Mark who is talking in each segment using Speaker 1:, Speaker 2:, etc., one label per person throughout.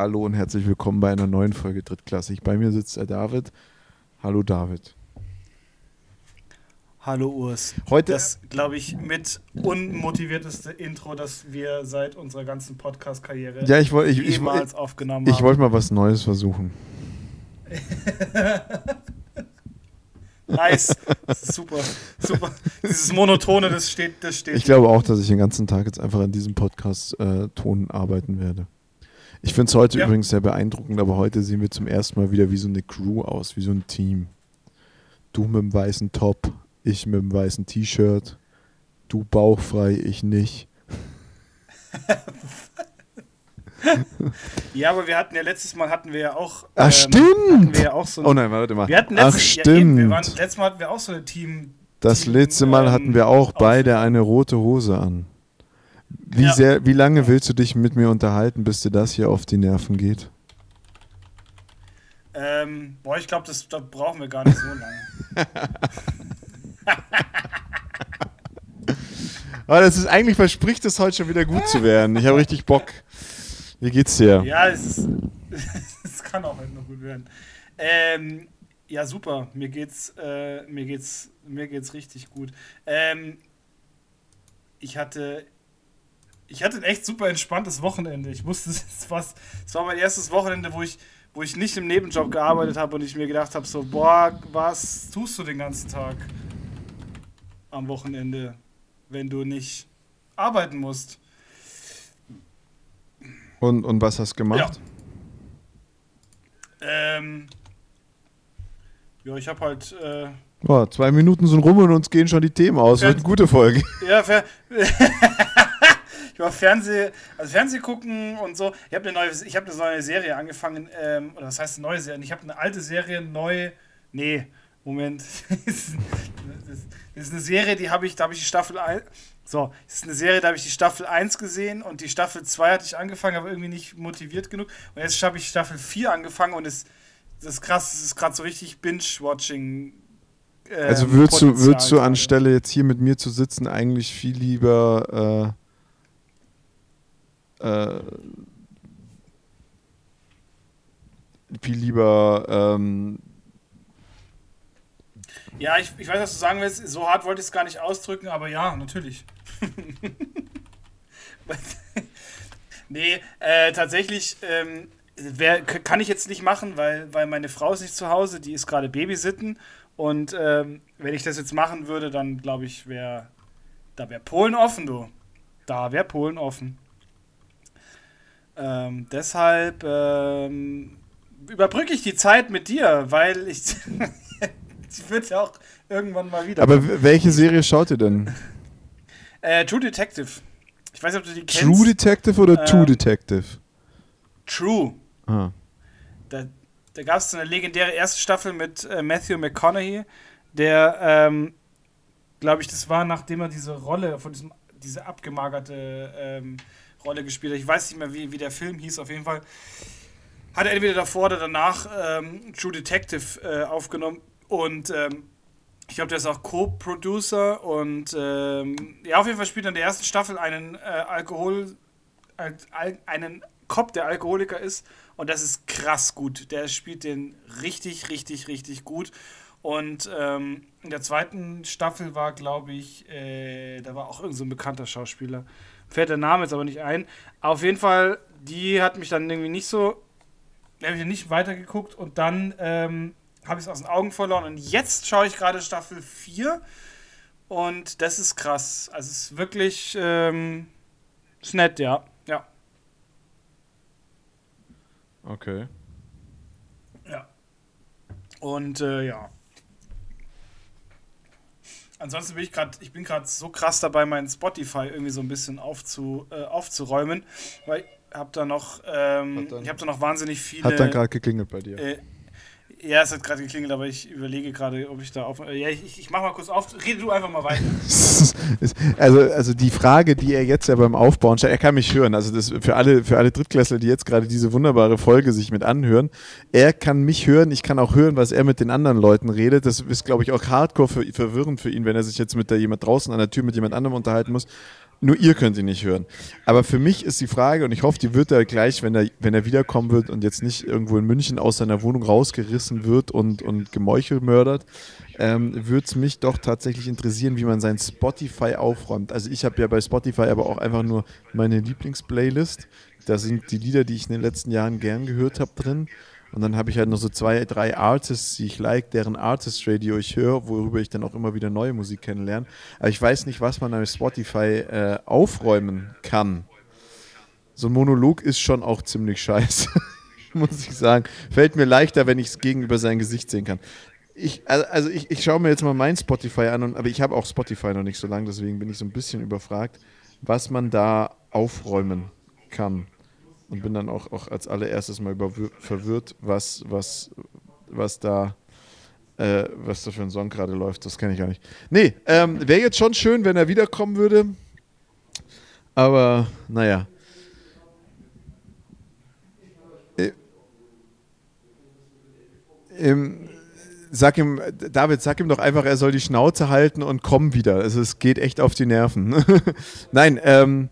Speaker 1: Hallo und herzlich willkommen bei einer neuen Folge Drittklassig. Bei mir sitzt der David. Hallo David.
Speaker 2: Hallo Urs.
Speaker 1: Heute
Speaker 2: das, glaube ich, mit unmotivierteste Intro, das wir seit unserer ganzen Podcast-Karriere
Speaker 1: ja, ich, ich,
Speaker 2: jemals
Speaker 1: ich,
Speaker 2: aufgenommen haben.
Speaker 1: Ich wollte mal was Neues versuchen.
Speaker 2: nice. super. Super. Dieses Monotone, das steht, das steht.
Speaker 1: Ich glaube auch, dass ich den ganzen Tag jetzt einfach an diesem Podcast-Ton äh, arbeiten werde. Ich finde es heute ja. übrigens sehr beeindruckend, aber heute sehen wir zum ersten Mal wieder wie so eine Crew aus, wie so ein Team. Du mit dem weißen Top, ich mit dem weißen T-Shirt, du bauchfrei, ich nicht.
Speaker 2: ja, aber wir hatten ja letztes Mal hatten wir ja auch.
Speaker 1: Ach ähm, stimmt!
Speaker 2: Wir ja auch so ein,
Speaker 1: oh nein, warte mal.
Speaker 2: Wir hatten
Speaker 1: letztes, Ach stimmt. Ja, eben, wir waren,
Speaker 2: letztes Mal hatten wir auch so ein Team.
Speaker 1: Das
Speaker 2: Team,
Speaker 1: letzte Mal ähm, hatten wir auch beide eine rote Hose an. Wie, ja. sehr, wie lange willst du dich mit mir unterhalten, bis dir das hier auf die Nerven geht?
Speaker 2: Ähm, boah, ich glaube, das, das brauchen wir gar nicht so lange.
Speaker 1: Aber das ist eigentlich verspricht es heute schon wieder gut zu werden. Ich habe richtig Bock. Wie geht's dir?
Speaker 2: Ja, es, ist, es kann auch halt noch gut werden. Ähm, ja, super. Mir geht's, äh, mir geht's, mir geht's richtig gut. Ähm, ich hatte, ich hatte ein echt super entspanntes Wochenende. Ich musste, es war, es war mein erstes Wochenende, wo ich wo ich nicht im Nebenjob gearbeitet habe und ich mir gedacht habe, so, boah, was tust du den ganzen Tag am Wochenende, wenn du nicht arbeiten musst?
Speaker 1: Und, und was hast du gemacht?
Speaker 2: Ja, ähm, ja ich habe halt... Äh,
Speaker 1: oh, zwei Minuten sind rum und uns gehen schon die Themen aus. Wird eine gute Folge.
Speaker 2: Ja, fair. über Fernseh, also Fernseh gucken und so. Ich habe eine neue, ich habe eine neue Serie angefangen, ähm, oder das heißt eine neue Serie. Ich habe eine alte Serie neu. Nee, Moment. das, ist eine Serie, die habe ich, da habe ich die Staffel 1. So, das ist eine Serie, da habe ich die Staffel 1 gesehen und die Staffel 2 hatte ich angefangen, aber irgendwie nicht motiviert genug. Und jetzt habe ich Staffel 4 angefangen und es, das ist krass, es ist gerade so richtig Binge-Watching.
Speaker 1: Ähm, also würdest du, würdest du anstelle jetzt hier mit mir zu sitzen eigentlich viel lieber äh, viel lieber. Ähm
Speaker 2: ja, ich, ich weiß, was du sagen willst. So hart wollte ich es gar nicht ausdrücken, aber ja, natürlich. nee, äh, tatsächlich ähm, wär, kann ich jetzt nicht machen, weil, weil meine Frau ist nicht zu Hause, die ist gerade Babysitten. Und ähm, wenn ich das jetzt machen würde, dann glaube ich, wäre da wäre Polen offen, du. Da wäre Polen offen. Ähm, deshalb ähm, überbrücke ich die Zeit mit dir, weil ich. Sie wird ja auch irgendwann mal wieder.
Speaker 1: Aber welche Serie schaut ihr denn?
Speaker 2: Äh, True Detective. Ich weiß nicht, ob du die kennst.
Speaker 1: True Detective oder ähm, True Detective?
Speaker 2: True. Ah. Da, da gab es so eine legendäre erste Staffel mit äh, Matthew McConaughey, der, ähm, glaube ich, das war, nachdem er diese Rolle von diesem, diese abgemagerte ähm, Rolle gespielt hat. Ich weiß nicht mehr, wie, wie der Film hieß, auf jeden Fall. Hat er entweder davor oder danach ähm, True Detective äh, aufgenommen und ähm, ich glaube, der ist auch Co-Producer und ähm, ja, auf jeden Fall spielt er in der ersten Staffel einen äh, Alkohol, äh, einen Cop, der Alkoholiker ist und das ist krass gut. Der spielt den richtig, richtig, richtig gut. Und ähm, in der zweiten Staffel war, glaube ich, äh, da war auch irgendein so bekannter Schauspieler fällt der Name jetzt aber nicht ein. Auf jeden Fall, die hat mich dann irgendwie nicht so, habe ich nicht weitergeguckt und dann ähm, habe ich es aus den Augen verloren und jetzt schaue ich gerade Staffel 4 und das ist krass. Also es ist wirklich, ähm, ist nett, ja. Ja.
Speaker 1: Okay.
Speaker 2: Ja. Und äh, ja. Ansonsten bin ich gerade, ich bin gerade so krass dabei, meinen Spotify irgendwie so ein bisschen aufzu, äh, aufzuräumen, weil ich habe da noch, ähm, ich habe da noch wahnsinnig viele.
Speaker 1: Hat dann gerade geklingelt bei dir. Äh,
Speaker 2: ja, es hat gerade geklingelt, aber ich überlege gerade, ob ich da auf. Ja, ich, ich mach mal kurz auf. Rede du einfach mal weiter.
Speaker 1: also, also die Frage, die er jetzt ja beim Aufbauen stellt, er kann mich hören. Also das für alle, für alle Drittklässler, die jetzt gerade diese wunderbare Folge sich mit anhören, er kann mich hören, ich kann auch hören, was er mit den anderen Leuten redet. Das ist, glaube ich, auch hardcore für, verwirrend für ihn, wenn er sich jetzt mit da jemand draußen an der Tür mit jemand anderem unterhalten muss. Nur ihr könnt ihn nicht hören. Aber für mich ist die Frage, und ich hoffe, die wird er gleich, wenn er, wenn er wiederkommen wird und jetzt nicht irgendwo in München aus seiner Wohnung rausgerissen wird und, und gemeuchelmördert, ähm, würde es mich doch tatsächlich interessieren, wie man sein Spotify aufräumt. Also ich habe ja bei Spotify aber auch einfach nur meine Lieblingsplaylist. Da sind die Lieder, die ich in den letzten Jahren gern gehört habe, drin. Und dann habe ich halt noch so zwei, drei Artists, die ich like, deren Artist Radio ich höre, worüber ich dann auch immer wieder neue Musik kennenlerne. Aber ich weiß nicht, was man an Spotify äh, aufräumen kann. So ein Monolog ist schon auch ziemlich scheiße, muss ich sagen. Fällt mir leichter, wenn ich es gegenüber sein Gesicht sehen kann. Ich, also ich, ich schaue mir jetzt mal mein Spotify an, und, aber ich habe auch Spotify noch nicht so lange, deswegen bin ich so ein bisschen überfragt, was man da aufräumen kann und bin dann auch, auch als allererstes mal verwirrt, was, was, was da äh, was da für ein Song gerade läuft. Das kenne ich gar nicht. Nee, ähm, wäre jetzt schon schön, wenn er wiederkommen würde. Aber naja. Äh, ähm, sag ihm, David, sag ihm doch einfach, er soll die Schnauze halten und kommen wieder. Also es geht echt auf die Nerven. Nein, ähm,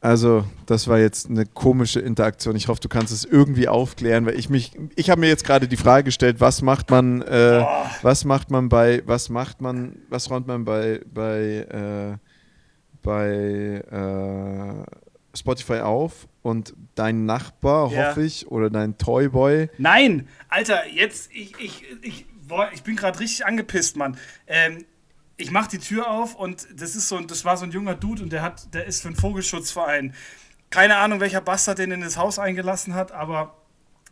Speaker 1: Also, das war jetzt eine komische Interaktion. Ich hoffe, du kannst es irgendwie aufklären, weil ich mich, ich habe mir jetzt gerade die Frage gestellt, was macht man, äh, was macht man bei, was macht man, was räumt man bei, bei, äh, bei äh, Spotify auf und dein Nachbar, ja. hoffe ich, oder dein Toyboy.
Speaker 2: Nein, Alter, jetzt, ich, ich, ich, ich bin gerade richtig angepisst, Mann. Ähm, ich mache die Tür auf und das ist so das war so ein junger Dude und der hat der ist für einen Vogelschutzverein. Keine Ahnung, welcher Bastard den in das Haus eingelassen hat, aber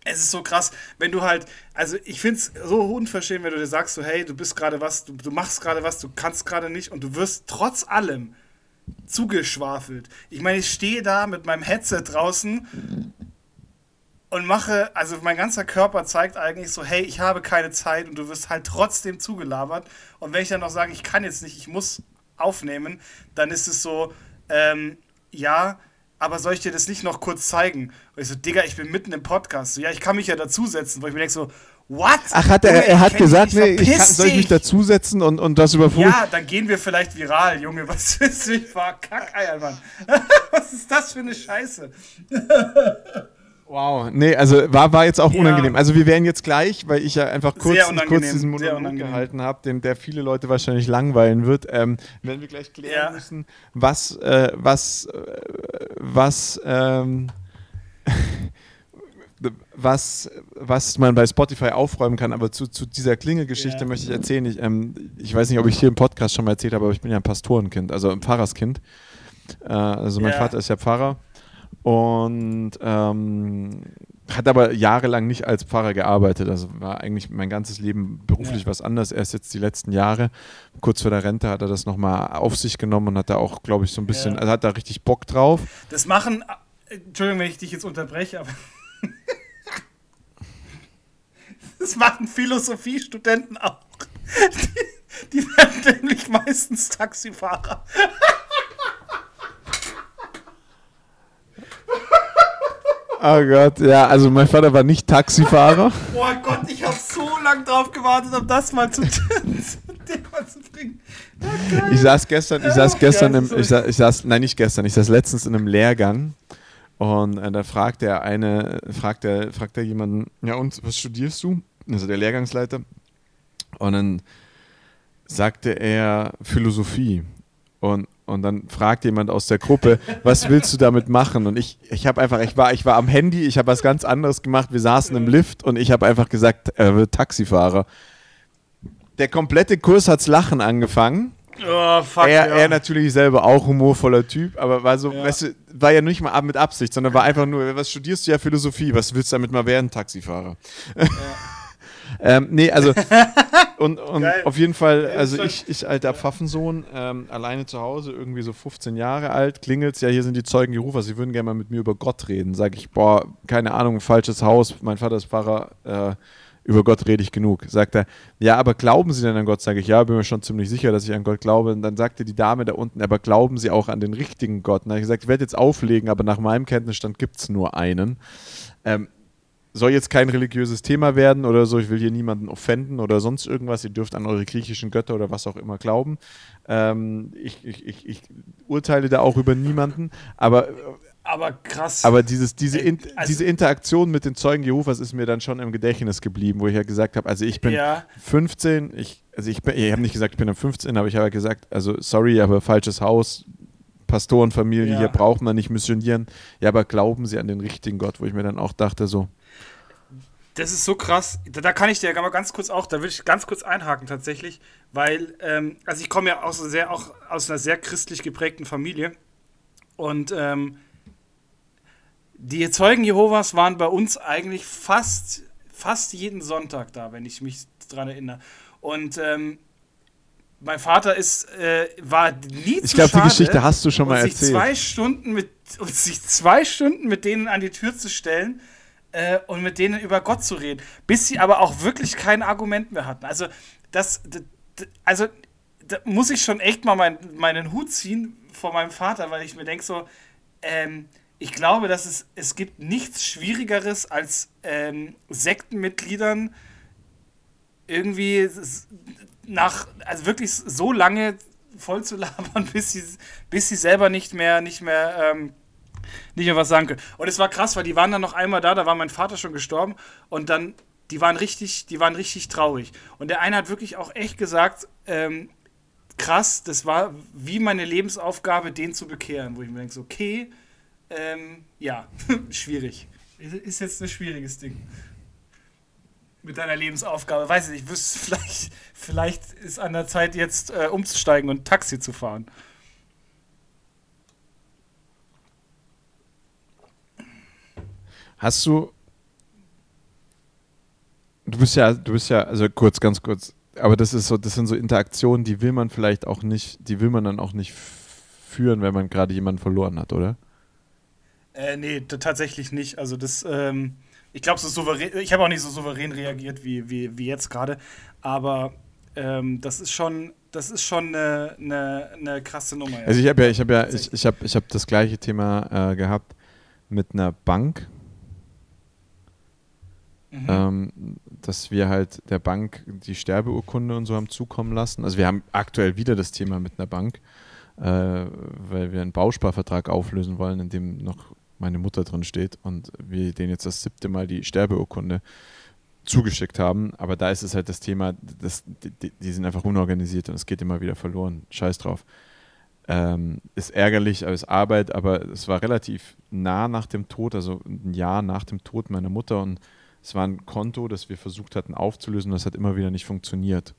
Speaker 2: es ist so krass, wenn du halt, also ich finde es so unverschämt, wenn du dir sagst, so, hey, du bist gerade was, du, du machst gerade was, du kannst gerade nicht und du wirst trotz allem zugeschwafelt. Ich meine, ich stehe da mit meinem Headset draußen und mache, also mein ganzer Körper zeigt eigentlich so, hey, ich habe keine Zeit und du wirst halt trotzdem zugelabert. Und wenn ich dann noch sage, ich kann jetzt nicht, ich muss aufnehmen, dann ist es so, ähm, ja, aber soll ich dir das nicht noch kurz zeigen? Und ich so, Digga, ich bin mitten im Podcast. So, ja, ich kann mich ja dazusetzen, wo ich mir denke so, what?
Speaker 1: Ach, hat er, er hat gesagt, nee, ich kann, soll ich mich dazusetzen und, und das überprüfen?
Speaker 2: Ja, dann gehen wir vielleicht viral, Junge. Was ist ich war Kackeier, Mann. was ist das für eine Scheiße?
Speaker 1: Wow, nee, also war, war jetzt auch ja. unangenehm. Also wir wären jetzt gleich, weil ich ja einfach kurz, kurz diesen Monolog gehalten habe, der viele Leute wahrscheinlich langweilen wird, ähm, werden wir gleich klären ja. müssen, was, äh, was, äh, was, ähm, was, was man bei Spotify aufräumen kann. Aber zu, zu dieser Klingelgeschichte ja. möchte ich erzählen. Ich, ähm, ich weiß nicht, ob ich hier im Podcast schon mal erzählt habe, aber ich bin ja ein Pastorenkind, also ein Pfarrerskind. Äh, also mein Vater ist ja Pfarrer und ähm, hat aber jahrelang nicht als Pfarrer gearbeitet. Also war eigentlich mein ganzes Leben beruflich ja. was anderes. Erst jetzt die letzten Jahre, kurz vor der Rente, hat er das nochmal auf sich genommen und hat da auch, glaube ich, so ein bisschen, ja. also hat da richtig Bock drauf.
Speaker 2: Das machen, Entschuldigung, wenn ich dich jetzt unterbreche, aber das machen Philosophiestudenten auch. Die, die werden nämlich meistens Taxifahrer.
Speaker 1: Oh Gott, ja, also mein Vater war nicht Taxifahrer.
Speaker 2: oh Gott, ich habe so lange drauf gewartet, um das mal zu, zu
Speaker 1: bringen. Ja, ich saß gestern, ich saß gestern im, ich saß, ich saß, nein, nicht gestern, ich saß letztens in einem Lehrgang und äh, da fragt der eine, fragt der, fragt der jemanden, ja und, was studierst du? Also der Lehrgangsleiter. Und dann sagte er Philosophie. Und und dann fragt jemand aus der Gruppe, was willst du damit machen? Und ich, ich habe einfach, ich war, ich war am Handy, ich habe was ganz anderes gemacht. Wir saßen im Lift und ich habe einfach gesagt, er wird Taxifahrer. Der komplette Kurs hat's Lachen angefangen. Oh, fuck, er, ja. er natürlich selber auch humorvoller Typ, aber war so, ja. weißt du, war ja nicht mal mit Absicht, sondern war einfach nur, was studierst du ja Philosophie, was willst du damit mal werden, Taxifahrer? Ja. ähm, nee, also und, und auf jeden Fall, also ich, ich alter Pfaffensohn, ähm, alleine zu Hause, irgendwie so 15 Jahre alt, klingelt's, ja, hier sind die Zeugen Jehovas, sie würden gerne mal mit mir über Gott reden. Sag ich, boah, keine Ahnung, falsches Haus, mein Vater ist Pfarrer, äh, über Gott rede ich genug. Sagt er, ja, aber glauben Sie denn an Gott? Sage ich, ja, bin mir schon ziemlich sicher, dass ich an Gott glaube. Und dann sagte die Dame da unten, aber glauben Sie auch an den richtigen Gott? Und dann habe ich gesagt, ich werde jetzt auflegen, aber nach meinem Kenntnisstand gibt es nur einen. Ähm, soll jetzt kein religiöses Thema werden oder so, ich will hier niemanden offenden oder sonst irgendwas, ihr dürft an eure griechischen Götter oder was auch immer glauben. Ähm, ich, ich, ich, ich, urteile da auch über niemanden, aber
Speaker 2: aber krass.
Speaker 1: Aber dieses, diese, in, also, diese Interaktion mit den Zeugen Jehovas ist mir dann schon im Gedächtnis geblieben, wo ich ja gesagt habe, also ich bin ja. 15, ich, also ich, ich habe nicht gesagt, ich bin 15, aber ich habe gesagt, also sorry, aber falsches Haus, Pastorenfamilie, ja. hier braucht man nicht missionieren. Ja, aber glauben sie an den richtigen Gott, wo ich mir dann auch dachte, so.
Speaker 2: Das ist so krass. Da, da kann ich dir mal ganz kurz auch, da würde ich ganz kurz einhaken tatsächlich, weil, ähm, also ich komme ja aus, sehr, auch aus einer sehr christlich geprägten Familie und ähm, die Zeugen Jehovas waren bei uns eigentlich fast, fast jeden Sonntag da, wenn ich mich daran erinnere. Und ähm, mein Vater ist, äh, war nie
Speaker 1: Ich glaube, die Geschichte hast du schon mal
Speaker 2: sich
Speaker 1: erzählt.
Speaker 2: Zwei Stunden mit, und sich zwei Stunden mit denen an die Tür zu stellen äh, und mit denen über Gott zu reden, bis sie aber auch wirklich kein Argument mehr hatten. Also, das, also, da muss ich schon echt mal mein, meinen Hut ziehen vor meinem Vater, weil ich mir denke so, ähm, ich glaube, dass es, es gibt nichts Schwierigeres als ähm, Sektenmitgliedern irgendwie nach, also wirklich so lange voll zu labern, bis sie, bis sie selber nicht mehr, nicht mehr, ähm, nicht mehr was sagen können. Und es war krass, weil die waren dann noch einmal da, da war mein Vater schon gestorben und dann, die waren richtig, die waren richtig traurig. Und der eine hat wirklich auch echt gesagt, ähm, krass, das war wie meine Lebensaufgabe, den zu bekehren, wo ich mir denke, okay, ähm, ja, schwierig. Ist jetzt ein schwieriges Ding. Mit deiner Lebensaufgabe. Weiß ich nicht, vielleicht, vielleicht ist an der Zeit jetzt äh, umzusteigen und Taxi zu fahren.
Speaker 1: Hast du. Du bist ja, du bist ja, also kurz, ganz kurz, aber das ist so, das sind so Interaktionen, die will man vielleicht auch nicht, die will man dann auch nicht führen, wenn man gerade jemanden verloren hat, oder?
Speaker 2: Äh, nee, tatsächlich nicht. Also das, ähm, ich glaube, so souverän, ich habe auch nicht so souverän reagiert wie, wie, wie jetzt gerade, aber ähm, das ist schon, das ist schon eine, eine, eine krasse Nummer.
Speaker 1: Ja. Also ich habe ja, ich habe ja, ich, ich habe ich hab das gleiche Thema äh, gehabt mit einer Bank. Mhm. Ähm, dass wir halt der Bank die Sterbeurkunde und so haben zukommen lassen. Also wir haben aktuell wieder das Thema mit einer Bank, äh, weil wir einen Bausparvertrag auflösen wollen, in dem noch meine Mutter drin steht und wir denen jetzt das siebte Mal die Sterbeurkunde zugeschickt haben. Aber da ist es halt das Thema, das, die, die sind einfach unorganisiert und es geht immer wieder verloren. Scheiß drauf. Ähm, ist ärgerlich, aber ist Arbeit, aber es war relativ nah nach dem Tod, also ein Jahr nach dem Tod meiner Mutter und es war ein Konto, das wir versucht hatten aufzulösen, das hat immer wieder nicht funktioniert.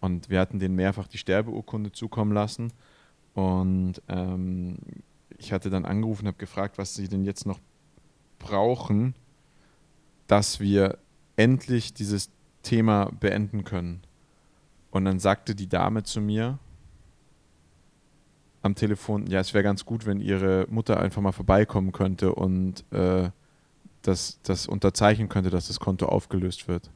Speaker 1: Und wir hatten denen mehrfach die Sterbeurkunde zukommen lassen und ähm, ich hatte dann angerufen und habe gefragt, was sie denn jetzt noch brauchen, dass wir endlich dieses Thema beenden können. Und dann sagte die Dame zu mir am Telefon, ja, es wäre ganz gut, wenn ihre Mutter einfach mal vorbeikommen könnte und äh, das, das unterzeichnen könnte, dass das Konto aufgelöst wird.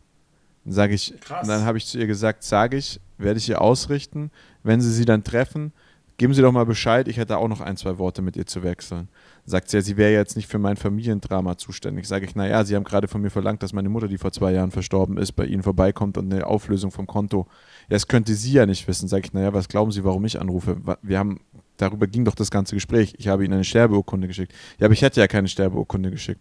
Speaker 1: Dann sage ich, dann habe ich zu ihr gesagt, sage ich, werde ich ihr ausrichten, wenn sie sie dann treffen, geben Sie doch mal Bescheid, ich hätte auch noch ein, zwei Worte mit ihr zu wechseln. Sagt sie ja, sie wäre jetzt nicht für mein Familiendrama zuständig. Sage ich, naja, Sie haben gerade von mir verlangt, dass meine Mutter, die vor zwei Jahren verstorben ist, bei Ihnen vorbeikommt und eine Auflösung vom Konto. Ja, das könnte sie ja nicht wissen. Sage ich, naja, was glauben Sie, warum ich anrufe? Wir haben, darüber ging doch das ganze Gespräch. Ich habe Ihnen eine Sterbeurkunde geschickt. Ja, aber ich hätte ja keine Sterbeurkunde geschickt.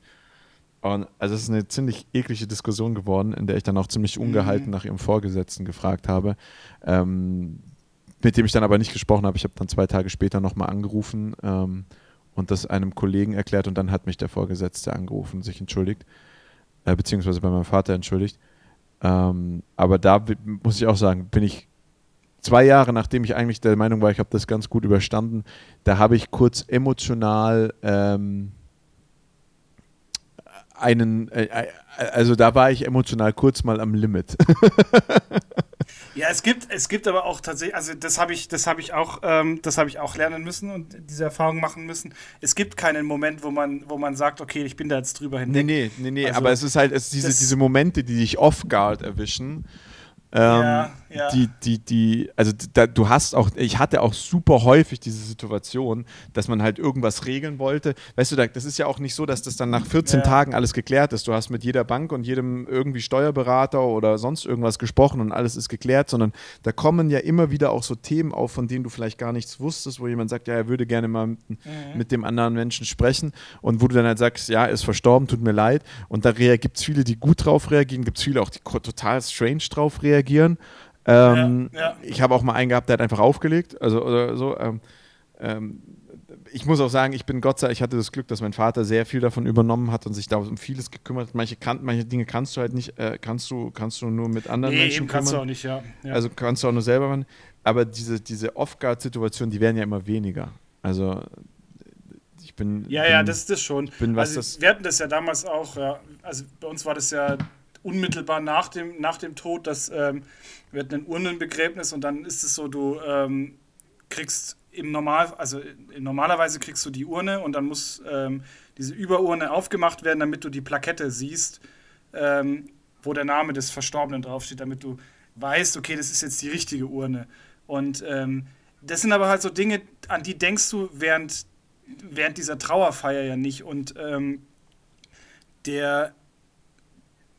Speaker 1: Und also es ist eine ziemlich eklige Diskussion geworden, in der ich dann auch ziemlich ungehalten mhm. nach ihrem Vorgesetzten gefragt habe. Ähm, mit dem ich dann aber nicht gesprochen habe. Ich habe dann zwei Tage später nochmal angerufen ähm, und das einem Kollegen erklärt und dann hat mich der Vorgesetzte angerufen und sich entschuldigt, äh, beziehungsweise bei meinem Vater entschuldigt. Ähm, aber da muss ich auch sagen, bin ich zwei Jahre, nachdem ich eigentlich der Meinung war, ich habe das ganz gut überstanden, da habe ich kurz emotional ähm, einen, äh, äh also da war ich emotional kurz mal am Limit.
Speaker 2: Ja, es gibt, es gibt aber auch tatsächlich, also das habe ich, das habe ich auch, ähm, das habe ich auch lernen müssen und diese Erfahrung machen müssen. Es gibt keinen Moment, wo man, wo man sagt, okay, ich bin da jetzt drüber hinweg.
Speaker 1: Nee, nee, nee, nee, also, aber es ist halt es diese, diese Momente, die dich off-guard erwischen, Ähm, ja, ja. Die, die, die, also da, du hast auch, ich hatte auch super häufig diese Situation, dass man halt irgendwas regeln wollte. Weißt du, das ist ja auch nicht so, dass das dann nach 14 ja. Tagen alles geklärt ist. Du hast mit jeder Bank und jedem irgendwie Steuerberater oder sonst irgendwas gesprochen und alles ist geklärt, sondern da kommen ja immer wieder auch so Themen auf, von denen du vielleicht gar nichts wusstest, wo jemand sagt, ja, er würde gerne mal mit, mhm. mit dem anderen Menschen sprechen und wo du dann halt sagst, ja, ist verstorben, tut mir leid. Und da gibt es viele, die gut drauf reagieren, gibt es viele auch, die total strange drauf reagieren reagieren. Ähm, ja, ja. Ich habe auch mal einen gehabt, der hat einfach aufgelegt. Also oder so. Ähm, ähm, ich muss auch sagen, ich bin Gott sei Dank, ich hatte das Glück, dass mein Vater sehr viel davon übernommen hat und sich da um vieles gekümmert hat. Manche, kann, manche Dinge kannst du halt nicht, äh, kannst du, kannst du nur mit anderen nee, Menschen eben
Speaker 2: kannst du auch nicht, ja.
Speaker 1: ja. Also kannst du auch nur selber machen. Aber diese, diese Off-Guard-Situationen, die werden ja immer weniger. Also ich bin.
Speaker 2: Ja,
Speaker 1: bin,
Speaker 2: ja, das ist das schon.
Speaker 1: Bin, was
Speaker 2: also,
Speaker 1: das
Speaker 2: wir hatten das ja damals auch, ja, also bei uns war das ja unmittelbar nach dem, nach dem Tod, dass ähm, wir ein Urnenbegräbnis und dann ist es so, du ähm, kriegst im Normal, also normalerweise kriegst du die Urne und dann muss ähm, diese Überurne aufgemacht werden, damit du die Plakette siehst, ähm, wo der Name des Verstorbenen draufsteht, damit du weißt, okay, das ist jetzt die richtige Urne. Und ähm, das sind aber halt so Dinge, an die denkst du während, während dieser Trauerfeier ja nicht. Und ähm, der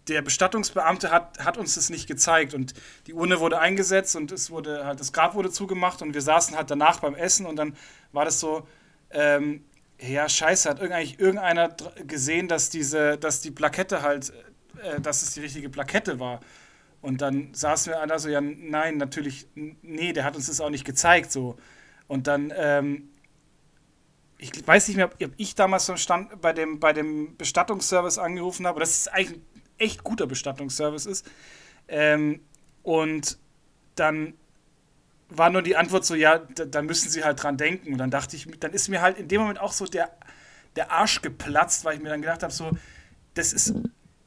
Speaker 2: der Bestattungsbeamte hat, hat uns das nicht gezeigt. Und die Urne wurde eingesetzt und es wurde halt das Grab wurde zugemacht und wir saßen halt danach beim Essen und dann war das so ähm, ja scheiße hat eigentlich irgendeiner gesehen dass diese dass die Plakette halt äh, dass es die richtige Plakette war. Und dann saßen wir alle so ja nein natürlich nee der hat uns das auch nicht gezeigt so. Und dann ähm, ich weiß nicht mehr, ob ich damals Stand bei dem, bei dem Bestattungsservice angerufen habe. Das ist eigentlich echt guter Bestattungsservice ist. Ähm, und dann war nur die Antwort so, ja, da, da, müssen sie halt dran denken. Und dann dachte ich, dann ist mir halt in dem Moment auch so der, der Arsch geplatzt, weil ich mir dann gedacht habe, so, das ist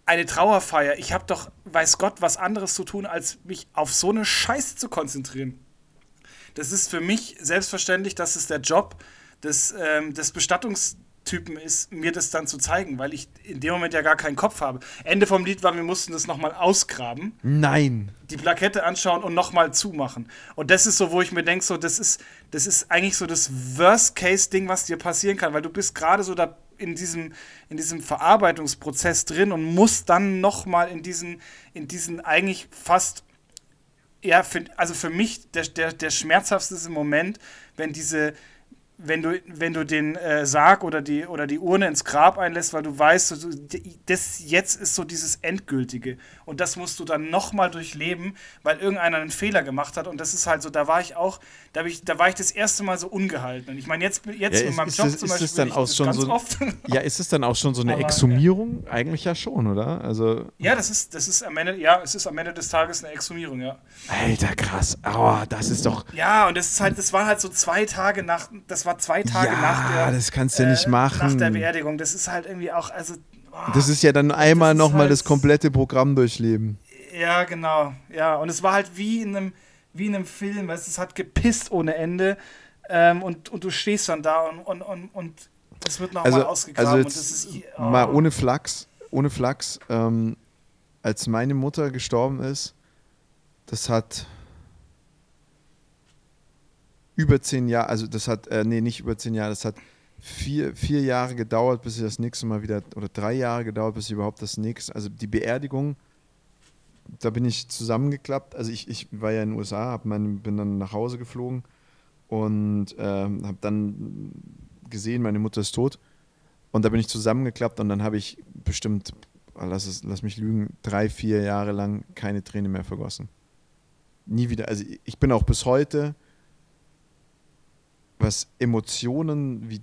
Speaker 2: eine Trauerfeier. Ich habe doch, weiß Gott, was anderes zu tun, als mich auf so eine Scheiße zu konzentrieren. Das ist für mich selbstverständlich, dass es der Job des, ähm, des Bestattungs Typen ist, mir das dann zu zeigen, weil ich in dem Moment ja gar keinen Kopf habe. Ende vom Lied war, wir mussten das nochmal ausgraben.
Speaker 1: Nein.
Speaker 2: Die Plakette anschauen und nochmal zumachen. Und das ist so, wo ich mir denke, so, das ist, das ist eigentlich so das Worst-Case-Ding, was dir passieren kann, weil du bist gerade so da in diesem, in diesem Verarbeitungsprozess drin und musst dann nochmal in diesen, in diesen eigentlich fast ja, für, also für mich der, der, der schmerzhafteste Moment, wenn diese, wenn du, wenn du den äh, Sarg oder die, oder die Urne ins Grab einlässt, weil du weißt, so, das jetzt ist so dieses Endgültige. Und das musst du dann nochmal durchleben, weil irgendeiner einen Fehler gemacht hat. Und das ist halt so, da war ich auch, da, ich, da war ich das erste Mal so ungehalten. Und ich meine, jetzt, jetzt
Speaker 1: ja,
Speaker 2: mit meinem
Speaker 1: Job
Speaker 2: das,
Speaker 1: zum Beispiel. Dann auch schon so, oft. Ja, ist es dann auch schon so eine Aber, Exhumierung? Ja. Eigentlich ja schon, oder? Also,
Speaker 2: ja, das ist, das ist am Ende, ja, es ist am Ende des Tages eine Exhumierung, ja.
Speaker 1: Alter, krass. Aua, das ist doch.
Speaker 2: Ja, und das ist halt, das war halt so zwei Tage nach, das war zwei Tage
Speaker 1: ja,
Speaker 2: nach der.
Speaker 1: das kannst du ja nicht machen.
Speaker 2: Nach der Beerdigung. Das ist halt irgendwie auch, also.
Speaker 1: Oh, das ist ja dann einmal nochmal halt, das komplette Programm durchleben.
Speaker 2: Ja, genau. Ja, und es war halt wie in einem, wie in einem Film, weißt, es hat gepisst ohne Ende. Ähm, und, und du stehst dann da und, und, und, und es wird nochmal
Speaker 1: also,
Speaker 2: ausgegraben.
Speaker 1: Also jetzt ist, oh. mal ohne Flachs, ohne Flachs, ähm, als meine Mutter gestorben ist, das hat über zehn Jahre, also das hat, äh, nee, nicht über zehn Jahre, das hat vier, vier Jahre gedauert, bis ich das nächste Mal wieder, oder drei Jahre gedauert, bis ich überhaupt das nächste, also die Beerdigung, da bin ich zusammengeklappt. Also ich, ich war ja in den USA, hab mein, bin dann nach Hause geflogen und ähm, habe dann gesehen, meine Mutter ist tot. Und da bin ich zusammengeklappt und dann habe ich bestimmt, lass, es, lass mich lügen, drei, vier Jahre lang keine Träne mehr vergossen. Nie wieder. Also ich bin auch bis heute was Emotionen wie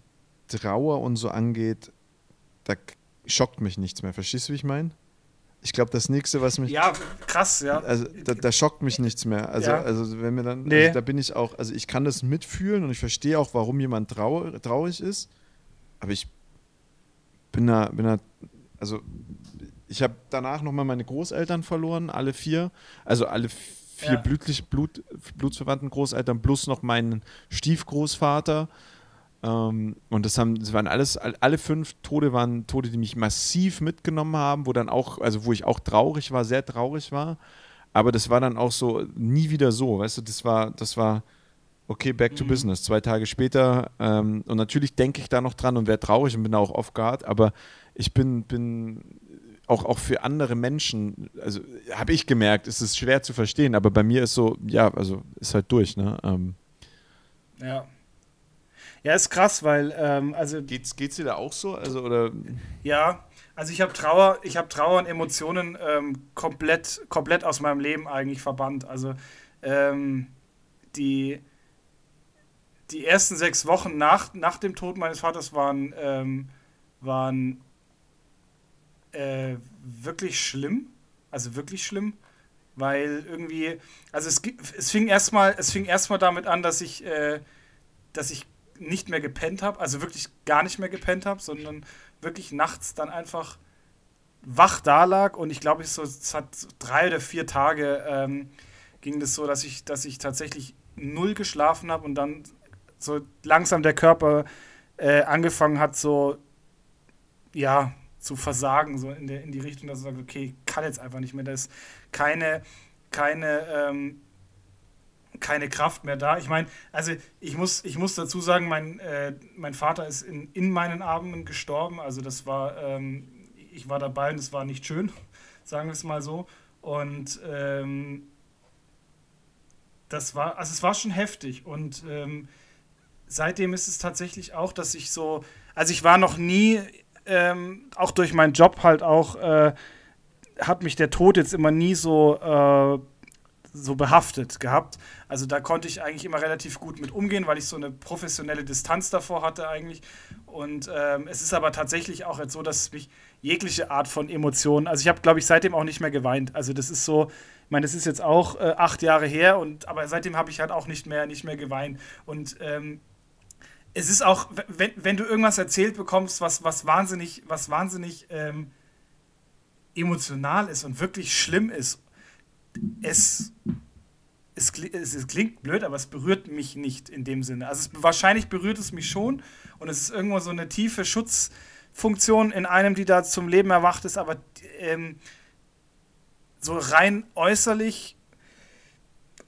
Speaker 1: Trauer und so angeht, da schockt mich nichts mehr. Verstehst du, wie ich meine? Ich glaube, das nächste, was mich.
Speaker 2: Ja, krass, ja.
Speaker 1: Also, da, da schockt mich nichts mehr. Also, ja. also wenn mir dann. Nee. Also, da bin ich auch. Also, ich kann das mitfühlen und ich verstehe auch, warum jemand trau traurig ist. Aber ich bin da. Bin da also, ich habe danach nochmal meine Großeltern verloren, alle vier. Also, alle vier vier ja. blutlich, Blut, blutsverwandten Großeltern plus noch meinen Stiefgroßvater. Ähm, und das haben, das waren alles, alle fünf Tode waren Tode, die mich massiv mitgenommen haben, wo dann auch, also wo ich auch traurig war, sehr traurig war. aber das war dann auch so nie wieder so, weißt du, das war, das war okay, back to mhm. business. Zwei Tage später ähm, und natürlich denke ich da noch dran und wäre traurig und bin auch off guard, aber ich bin, bin auch, auch für andere Menschen, also habe ich gemerkt, es ist schwer zu verstehen, aber bei mir ist so, ja, also ist halt durch, ne? Ähm.
Speaker 2: Ja. Ja, ist krass, weil, ähm, also.
Speaker 1: Geht's, geht's dir da auch so? Also, oder?
Speaker 2: Ja, also ich habe Trauer, ich habe Trauer und Emotionen ähm, komplett, komplett aus meinem Leben eigentlich verbannt. Also ähm, die, die ersten sechs Wochen nach, nach dem Tod meines Vaters waren, ähm, waren äh, wirklich schlimm. Also wirklich schlimm. Weil irgendwie, also es, es fing erstmal, es damit an, dass ich, äh, dass ich nicht mehr gepennt habe, also wirklich gar nicht mehr gepennt habe, sondern wirklich nachts dann einfach wach da lag und ich glaube, so, es hat drei oder vier Tage ähm, ging das so, dass ich, dass ich tatsächlich null geschlafen habe und dann so langsam der Körper äh, angefangen hat, so ja, zu versagen, so in, der, in die Richtung, dass er sagt, okay, kann jetzt einfach nicht mehr, da ist keine, keine, ähm, keine Kraft mehr da. Ich meine, also ich muss, ich muss dazu sagen, mein, äh, mein Vater ist in, in meinen Armen gestorben, also das war, ähm, ich war dabei und es war nicht schön, sagen wir es mal so. Und ähm, das war, also es war schon heftig. Und ähm, seitdem ist es tatsächlich auch, dass ich so, also ich war noch nie, ähm, auch durch meinen Job halt auch, äh, hat mich der Tod jetzt immer nie so äh, so behaftet gehabt. Also da konnte ich eigentlich immer relativ gut mit umgehen, weil ich so eine professionelle Distanz davor hatte eigentlich. Und ähm, es ist aber tatsächlich auch jetzt so, dass mich jegliche Art von Emotionen, also ich habe, glaube ich, seitdem auch nicht mehr geweint. Also das ist so, ich meine, das ist jetzt auch äh, acht Jahre her, und aber seitdem habe ich halt auch nicht mehr, nicht mehr geweint. Und ähm, es ist auch, wenn, wenn du irgendwas erzählt bekommst, was, was wahnsinnig, was wahnsinnig ähm, emotional ist und wirklich schlimm ist es, es, es, klingt blöd, aber es berührt mich nicht in dem Sinne. Also es, wahrscheinlich berührt es mich schon und es ist irgendwo so eine tiefe Schutzfunktion in einem, die da zum Leben erwacht ist, aber ähm, so rein äußerlich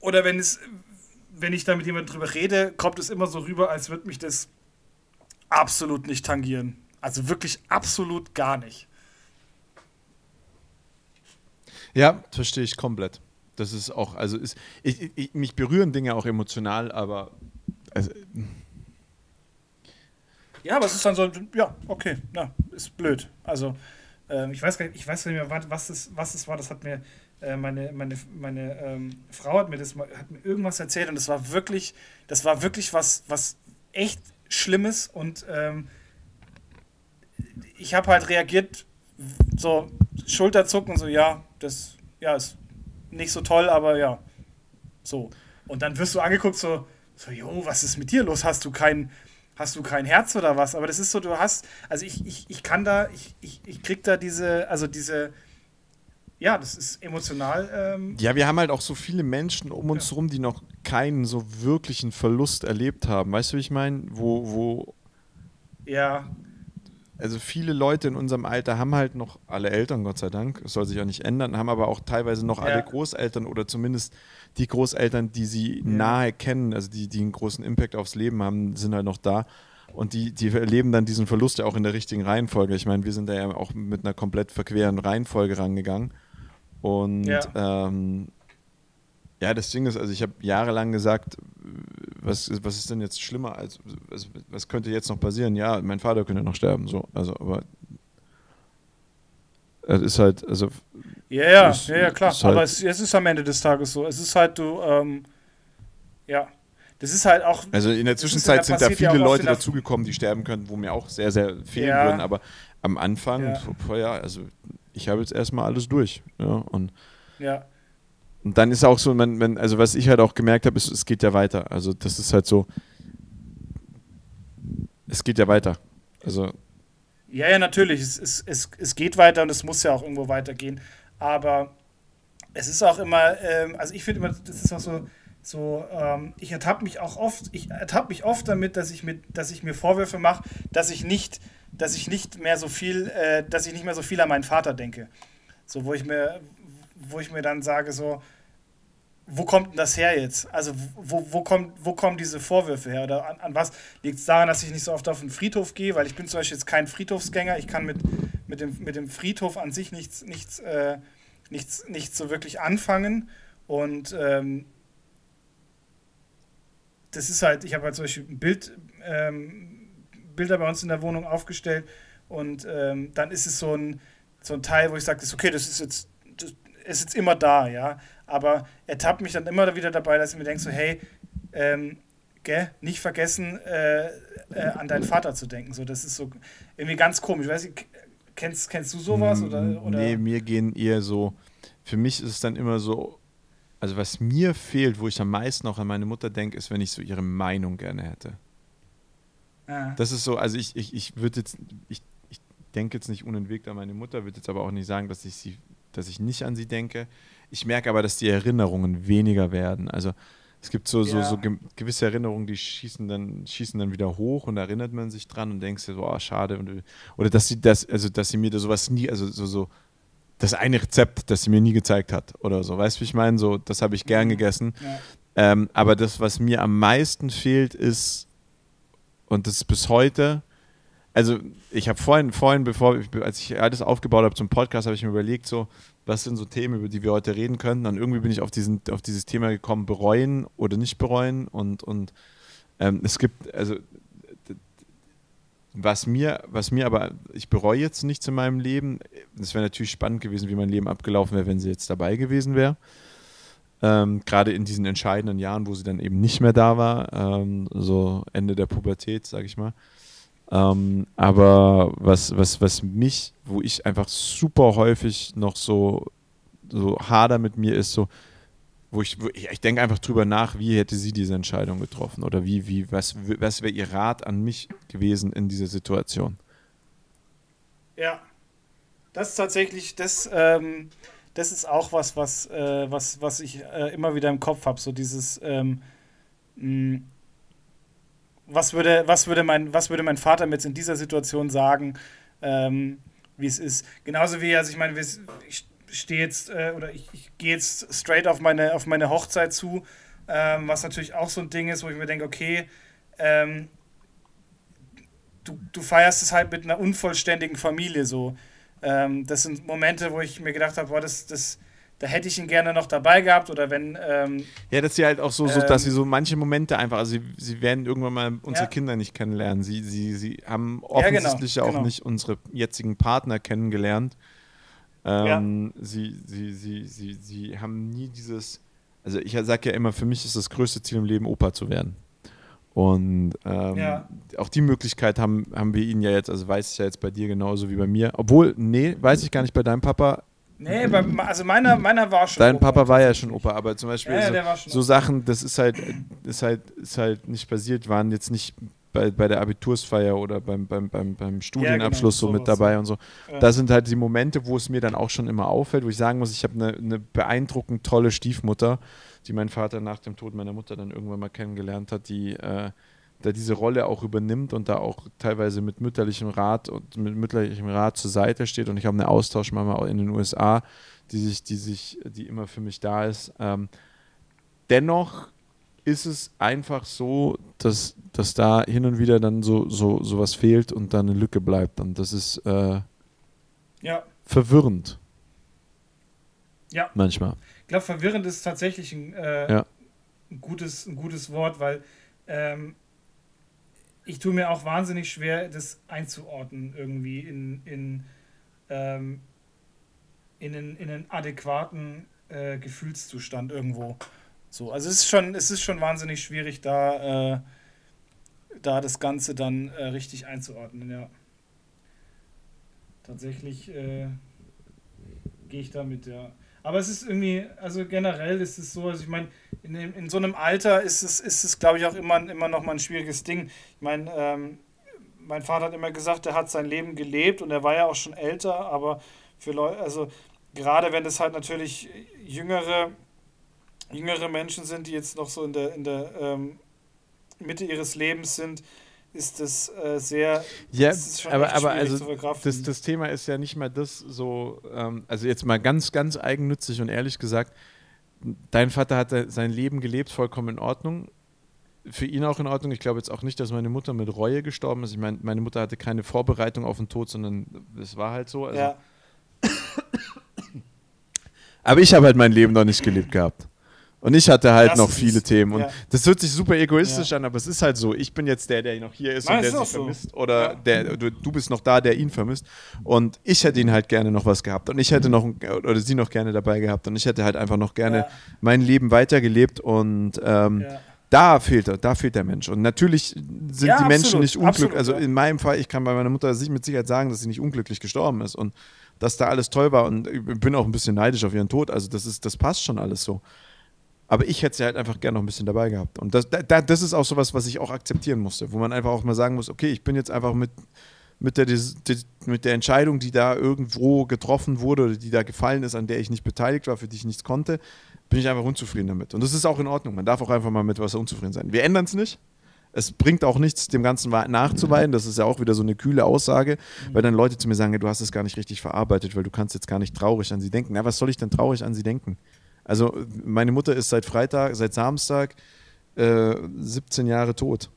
Speaker 2: oder wenn es, wenn ich da mit jemandem drüber rede, kommt es immer so rüber, als würde mich das absolut nicht tangieren. Also wirklich absolut gar nicht.
Speaker 1: Ja, verstehe ich komplett. Das ist auch, also ist, ich, ich, mich berühren Dinge auch emotional, aber. Also,
Speaker 2: ja, aber es ist dann so, ja, okay, na, ist blöd. Also, ähm, ich weiß gar nicht, ich weiß nicht mehr, was es, was es war. Das hat mir äh, meine, meine, meine ähm, Frau hat mir das mal, hat mir irgendwas erzählt und das war wirklich, das war wirklich was, was echt Schlimmes und ähm, ich habe halt reagiert, so Schulterzucken, so ja, das ja, ist nicht so toll, aber ja. So. Und dann wirst du angeguckt, so, so, jo, was ist mit dir los? Hast du kein, hast du kein Herz oder was? Aber das ist so, du hast, also ich, ich, ich kann da, ich, ich, ich krieg da diese, also diese, ja, das ist emotional. Ähm
Speaker 1: ja, wir haben halt auch so viele Menschen um uns ja. rum, die noch keinen so wirklichen Verlust erlebt haben. Weißt du, wie ich meine? Wo, wo.
Speaker 2: Ja
Speaker 1: also viele Leute in unserem Alter haben halt noch alle Eltern, Gott sei Dank, es soll sich auch nicht ändern, haben aber auch teilweise noch ja. alle Großeltern oder zumindest die Großeltern, die sie ja. nahe kennen, also die, die einen großen Impact aufs Leben haben, sind halt noch da. Und die, die erleben dann diesen Verlust ja auch in der richtigen Reihenfolge. Ich meine, wir sind da ja auch mit einer komplett verqueren Reihenfolge rangegangen. Und ja, ähm, ja das Ding ist, also ich habe jahrelang gesagt, was, was ist denn jetzt schlimmer als was, was, könnte jetzt noch passieren? Ja, mein Vater könnte noch sterben, so, also aber es ist halt, also
Speaker 2: ja, ja, ist, ja, ja, klar. Halt aber es, es, ist am Ende des Tages so. Es ist halt, du, ähm, ja, das ist halt auch.
Speaker 1: Also in der Zwischenzeit sind da viele ja Leute dazugekommen, die sterben könnten, wo mir auch sehr, sehr fehlen ja. würden. Aber am Anfang, ja. vorher, also ich habe jetzt erstmal alles durch. Ja, und
Speaker 2: ja.
Speaker 1: Und dann ist auch so, man, man, also was ich halt auch gemerkt habe, ist, es geht ja weiter. Also das ist halt so, es geht ja weiter. Also.
Speaker 2: Ja, ja, natürlich. Es, es, es, es geht weiter und es muss ja auch irgendwo weitergehen. Aber es ist auch immer, ähm, also ich finde immer, das ist auch so, so ähm, ich ertappe mich auch oft, ich ertappe mich oft damit, dass ich, mit, dass ich mir Vorwürfe mache, dass ich nicht, dass ich nicht mehr so viel, äh, dass ich nicht mehr so viel an meinen Vater denke. So, wo ich mir, wo ich mir dann sage, so, wo kommt denn das her jetzt? Also wo, wo, kommt, wo kommen diese Vorwürfe her? Oder an, an was liegt es daran, dass ich nicht so oft auf den Friedhof gehe? Weil ich bin zum Beispiel jetzt kein Friedhofsgänger. Ich kann mit, mit, dem, mit dem Friedhof an sich nichts, nichts, äh, nichts, nichts so wirklich anfangen. Und ähm, das ist halt, ich habe halt zum Beispiel ein Bild, ähm, Bilder bei uns in der Wohnung aufgestellt und ähm, dann ist es so ein, so ein Teil, wo ich sage, okay, das ist jetzt, das ist jetzt immer da, ja aber er tappt mich dann immer wieder dabei, dass ich mir denke, so, hey, ähm, gell, nicht vergessen, äh, äh, an deinen Vater zu denken. So, das ist so irgendwie ganz komisch. Weiß ich, kennst, kennst du sowas? Oder, oder?
Speaker 1: Nee, mir gehen eher so, für mich ist es dann immer so, also was mir fehlt, wo ich am meisten auch an meine Mutter denke, ist, wenn ich so ihre Meinung gerne hätte. Ah. Das ist so, also ich, ich, ich würde jetzt, ich, ich denke jetzt nicht unentwegt an meine Mutter, würde jetzt aber auch nicht sagen, dass ich sie, dass ich nicht an sie denke. Ich merke aber, dass die Erinnerungen weniger werden. Also es gibt so, so, ja. so gewisse Erinnerungen, die schießen dann, schießen dann wieder hoch und da erinnert man sich dran und denkt so, oh, schade. Und, oder dass sie das, also dass sie mir da sowas nie, also so, so das eine Rezept, das sie mir nie gezeigt hat oder so. Weißt du, wie ich meine? So, das habe ich gern mhm. gegessen. Ja. Ähm, aber das, was mir am meisten fehlt, ist, und das ist bis heute, also ich habe vorhin, vorhin, bevor, als ich alles aufgebaut habe zum Podcast, habe ich mir überlegt, so, was sind so Themen, über die wir heute reden könnten. Und irgendwie bin ich auf, diesen, auf dieses Thema gekommen, bereuen oder nicht bereuen. Und, und ähm, es gibt, also was mir, was mir aber, ich bereue jetzt nichts in meinem Leben. Es wäre natürlich spannend gewesen, wie mein Leben abgelaufen wäre, wenn sie jetzt dabei gewesen wäre. Ähm, Gerade in diesen entscheidenden Jahren, wo sie dann eben nicht mehr da war, ähm, so Ende der Pubertät, sage ich mal. Ähm, aber was, was, was mich, wo ich einfach super häufig noch so, so hader mit mir ist, so, wo ich, wo ich, ich denke einfach drüber nach, wie hätte sie diese Entscheidung getroffen oder wie, wie, was, was wäre ihr Rat an mich gewesen in dieser Situation?
Speaker 2: Ja, das ist tatsächlich, das, ähm, das ist auch was, was, äh, was, was ich äh, immer wieder im Kopf habe, so dieses, ähm, mh, was würde, was würde, mein, was würde mein Vater mir jetzt in dieser Situation sagen, ähm, wie es ist. Genauso wie, also ich meine, ich stehe jetzt äh, oder ich, ich gehe jetzt straight auf meine, auf meine Hochzeit zu, ähm, was natürlich auch so ein Ding ist, wo ich mir denke, okay, ähm, du, du feierst es halt mit einer unvollständigen Familie so. Ähm, das sind Momente, wo ich mir gedacht habe, boah, das, das, da hätte ich ihn gerne noch dabei gehabt oder wenn. Ähm,
Speaker 1: ja, dass sie halt auch so, so ähm, dass sie so manche Momente einfach, also sie, sie werden irgendwann mal unsere ja. Kinder nicht kennenlernen. Sie, sie, sie haben offensichtlich ja, genau, auch genau. nicht unsere jetzigen Partner kennengelernt. Ähm, ja. sie, sie, sie, sie, sie haben nie dieses, also ich sage ja immer, für mich ist das größte Ziel im Leben, Opa zu werden. Und ähm, ja. auch die Möglichkeit haben, haben wir ihnen ja jetzt, also weiß ich ja jetzt bei dir genauso wie bei mir. Obwohl, nee, weiß ich gar nicht bei deinem Papa.
Speaker 2: Nee, bei, also meiner, meiner war schon.
Speaker 1: Dein Opa, Papa war ja schon Opa, aber zum Beispiel ja, so, so Sachen, das ist halt, ist halt, ist halt nicht passiert, waren jetzt nicht bei, bei der Abitursfeier oder beim, beim, beim, beim Studienabschluss ja, genau, so mit dabei und so. Ja. Da sind halt die Momente, wo es mir dann auch schon immer auffällt, wo ich sagen muss, ich habe eine, eine beeindruckend tolle Stiefmutter, die mein Vater nach dem Tod meiner Mutter dann irgendwann mal kennengelernt hat, die äh, da diese Rolle auch übernimmt und da auch teilweise mit mütterlichem Rat und mit mütterlichem Rat zur Seite steht. Und ich habe eine Austauschmama in den USA, die sich, die sich, die immer für mich da ist. Ähm, dennoch ist es einfach so, dass, dass da hin und wieder dann so, so, so was fehlt und dann eine Lücke bleibt. Und das ist äh,
Speaker 2: ja.
Speaker 1: verwirrend.
Speaker 2: Ja.
Speaker 1: Manchmal.
Speaker 2: Ich glaube, verwirrend ist tatsächlich ein, äh, ja. ein, gutes, ein gutes Wort, weil ähm, ich tue mir auch wahnsinnig schwer, das einzuordnen irgendwie in, in, ähm, in, einen, in einen adäquaten äh, Gefühlszustand irgendwo. So, also es ist schon, es ist schon wahnsinnig schwierig, da, äh, da das Ganze dann äh, richtig einzuordnen, ja. Tatsächlich äh, gehe ich damit, ja. Aber es ist irgendwie, also generell ist es so, also ich meine, in, in so einem Alter ist es, ist es glaube ich, auch immer, immer noch mal ein schwieriges Ding. Ich meine, ähm, mein Vater hat immer gesagt, er hat sein Leben gelebt und er war ja auch schon älter, aber für Leute, also gerade wenn es halt natürlich jüngere, jüngere Menschen sind, die jetzt noch so in der, in der ähm, Mitte ihres Lebens sind, ist das äh, sehr.
Speaker 1: Ja, aber, aber also das, das Thema ist ja nicht mal das so, ähm, also jetzt mal ganz, ganz eigennützig und ehrlich gesagt, dein Vater hat sein Leben gelebt, vollkommen in Ordnung. Für ihn auch in Ordnung. Ich glaube jetzt auch nicht, dass meine Mutter mit Reue gestorben ist. Ich meine, meine Mutter hatte keine Vorbereitung auf den Tod, sondern es war halt so. Also ja. Aber ich habe halt mein Leben noch nicht gelebt gehabt. Und ich hatte halt das noch viele ist, Themen. Und ja. das hört sich super egoistisch ja. an, aber es ist halt so. Ich bin jetzt der, der noch hier ist Nein, und der sich so. vermisst. Oder ja. der, du, du, bist noch da, der ihn vermisst. Und ich hätte ihn halt gerne noch was gehabt. Und ich hätte noch, oder sie noch gerne dabei gehabt. Und ich hätte halt einfach noch gerne mein Leben weitergelebt. Und ähm, da fehlt er, da fehlt der Mensch. Und natürlich sind die Menschen nicht unglücklich. Also in meinem Fall, ich kann bei meiner Mutter mit Sicherheit sagen, dass sie nicht unglücklich gestorben ist. Und dass da alles toll war. Und ich bin auch ein bisschen neidisch auf ihren Tod. Also das ist, das passt schon alles so. Aber ich hätte sie halt einfach gerne noch ein bisschen dabei gehabt. Und das, da, das ist auch sowas, was ich auch akzeptieren musste, wo man einfach auch mal sagen muss, okay, ich bin jetzt einfach mit, mit, der, mit der Entscheidung, die da irgendwo getroffen wurde oder die da gefallen ist, an der ich nicht beteiligt war, für die ich nichts konnte, bin ich einfach unzufrieden damit. Und das ist auch in Ordnung. Man darf auch einfach mal mit was unzufrieden sein. Wir ändern es nicht. Es bringt auch nichts, dem Ganzen nachzuweinen. Das ist ja auch wieder so eine kühle Aussage, weil dann Leute zu mir sagen, du hast es gar nicht richtig verarbeitet, weil du kannst jetzt gar nicht traurig an sie denken. Na, was soll ich denn traurig an sie denken? Also meine Mutter ist seit Freitag, seit Samstag äh, 17 Jahre tot.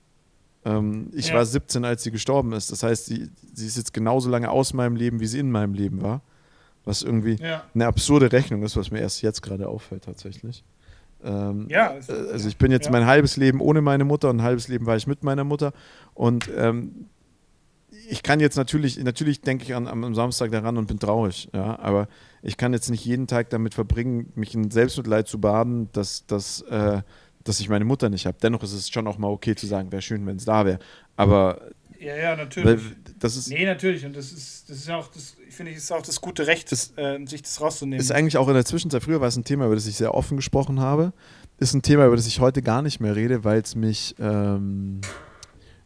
Speaker 1: Ähm, ich ja. war 17, als sie gestorben ist. Das heißt, sie, sie ist jetzt genauso lange aus meinem Leben, wie sie in meinem Leben war. Was irgendwie ja. eine absurde Rechnung ist, was mir erst jetzt gerade auffällt tatsächlich. Ähm, ja, äh, also ich bin jetzt ja. mein halbes Leben ohne meine Mutter und ein halbes Leben war ich mit meiner Mutter. Und ähm, ich kann jetzt natürlich, natürlich denke ich an, am Samstag daran und bin traurig, ja, aber ich kann jetzt nicht jeden Tag damit verbringen, mich in Selbstmitleid zu baden, dass, dass, äh, dass ich meine Mutter nicht habe. Dennoch ist es schon auch mal okay zu sagen, wäre schön, wenn es da wäre. Aber
Speaker 2: ja, ja, natürlich. Das ist, nee, natürlich. Und das ist, das ist ja auch, das, ich finde, ist auch das gute Recht, das, äh, sich das rauszunehmen.
Speaker 1: Ist eigentlich auch in der Zwischenzeit, früher war es ein Thema, über das ich sehr offen gesprochen habe. Ist ein Thema, über das ich heute gar nicht mehr rede, weil es mich. Ähm,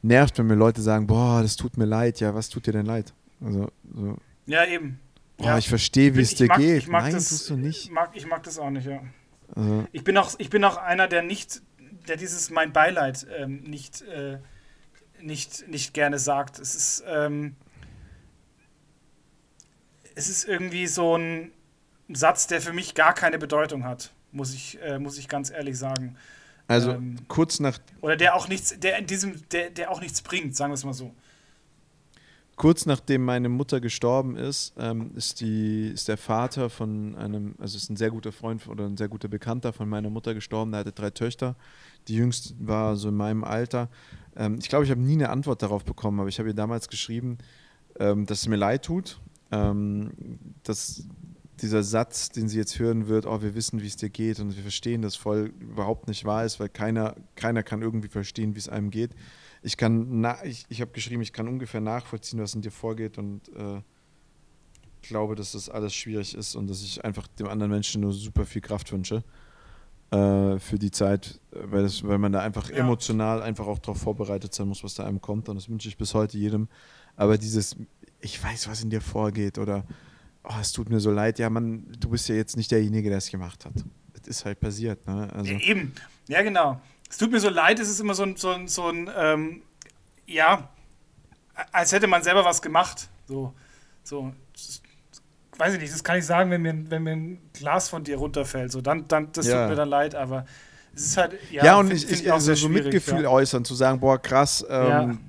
Speaker 1: nervt, wenn mir Leute sagen, boah, das tut mir leid. Ja, was tut dir denn leid? Also, so.
Speaker 2: Ja, eben.
Speaker 1: Boah, ja. ich verstehe, wie es dir
Speaker 2: mag,
Speaker 1: geht.
Speaker 2: Nein, das, tust du nicht. Ich mag, ich mag das auch nicht, ja. Also. Ich, bin auch, ich bin auch einer, der nicht, der dieses mein Beileid ähm, nicht, äh, nicht, nicht gerne sagt. Es ist, ähm, es ist irgendwie so ein Satz, der für mich gar keine Bedeutung hat, muss ich, äh, muss ich ganz ehrlich sagen.
Speaker 1: Also ähm, kurz nach.
Speaker 2: Oder der auch nichts, der in diesem, der, der auch nichts bringt, sagen wir es mal so.
Speaker 1: Kurz nachdem meine Mutter gestorben ist, ähm, ist, die, ist der Vater von einem, also ist ein sehr guter Freund oder ein sehr guter Bekannter von meiner Mutter gestorben. Der hatte drei Töchter. Die jüngste war so in meinem Alter. Ähm, ich glaube, ich habe nie eine Antwort darauf bekommen, aber ich habe ihr damals geschrieben, ähm, dass es mir leid tut, ähm, dass dieser Satz, den sie jetzt hören wird, oh, wir wissen, wie es dir geht und wir verstehen, dass voll überhaupt nicht wahr ist, weil keiner, keiner kann irgendwie verstehen, wie es einem geht. Ich kann, na, ich, ich habe geschrieben, ich kann ungefähr nachvollziehen, was in dir vorgeht und äh, glaube, dass das alles schwierig ist und dass ich einfach dem anderen Menschen nur super viel Kraft wünsche äh, für die Zeit, weil, das, weil man da einfach ja. emotional einfach auch darauf vorbereitet sein muss, was da einem kommt und das wünsche ich bis heute jedem. Aber dieses, ich weiß, was in dir vorgeht oder oh, es tut mir so leid, ja, man, du bist ja jetzt nicht derjenige, der es gemacht hat. Das ist halt passiert, ne? Also.
Speaker 2: Eben, ja, genau. Es tut mir so leid, es ist immer so ein, so ein, so ein ähm, ja, als hätte man selber was gemacht. So, so, weiß ich nicht, das kann ich sagen, wenn mir, wenn mir ein Glas von dir runterfällt. So, dann, dann, das ja. tut mir dann leid, aber es ist halt,
Speaker 1: ja, ja und find, ich, find ich, also so Mitgefühl ja. äußern, zu sagen, boah, krass, ähm,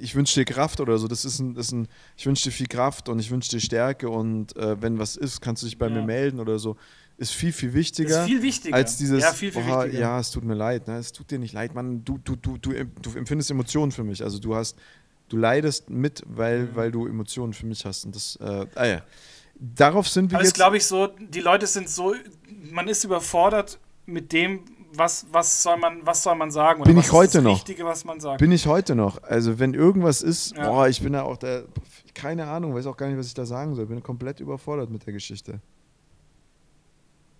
Speaker 1: ich wünsche dir Kraft oder so. Das ist ein, ist ein ich wünsche dir viel Kraft und ich wünsche dir Stärke und äh, wenn was ist, kannst du dich bei ja. mir melden oder so. Ist viel, viel wichtiger.
Speaker 2: Ist viel wichtiger.
Speaker 1: Als dieses,
Speaker 2: ja, viel, viel
Speaker 1: oh, ja, es tut mir leid. Ne? Es tut dir nicht leid, Mann. Du, du, du, du, du empfindest Emotionen für mich. Also du hast, du leidest mit, weil, mhm. weil du Emotionen für mich hast. Und das, äh, ah ja. Darauf sind wir
Speaker 2: Aber jetzt. glaube ich so, die Leute sind so, man ist überfordert mit dem, was, was, soll man, was soll man sagen?
Speaker 1: Oder bin ich heute noch.
Speaker 2: Richtige, was man sagt?
Speaker 1: Bin ich heute noch. Also wenn irgendwas ist, ja. boah, ich bin da auch der, keine Ahnung, weiß auch gar nicht, was ich da sagen soll. Bin komplett überfordert mit der Geschichte.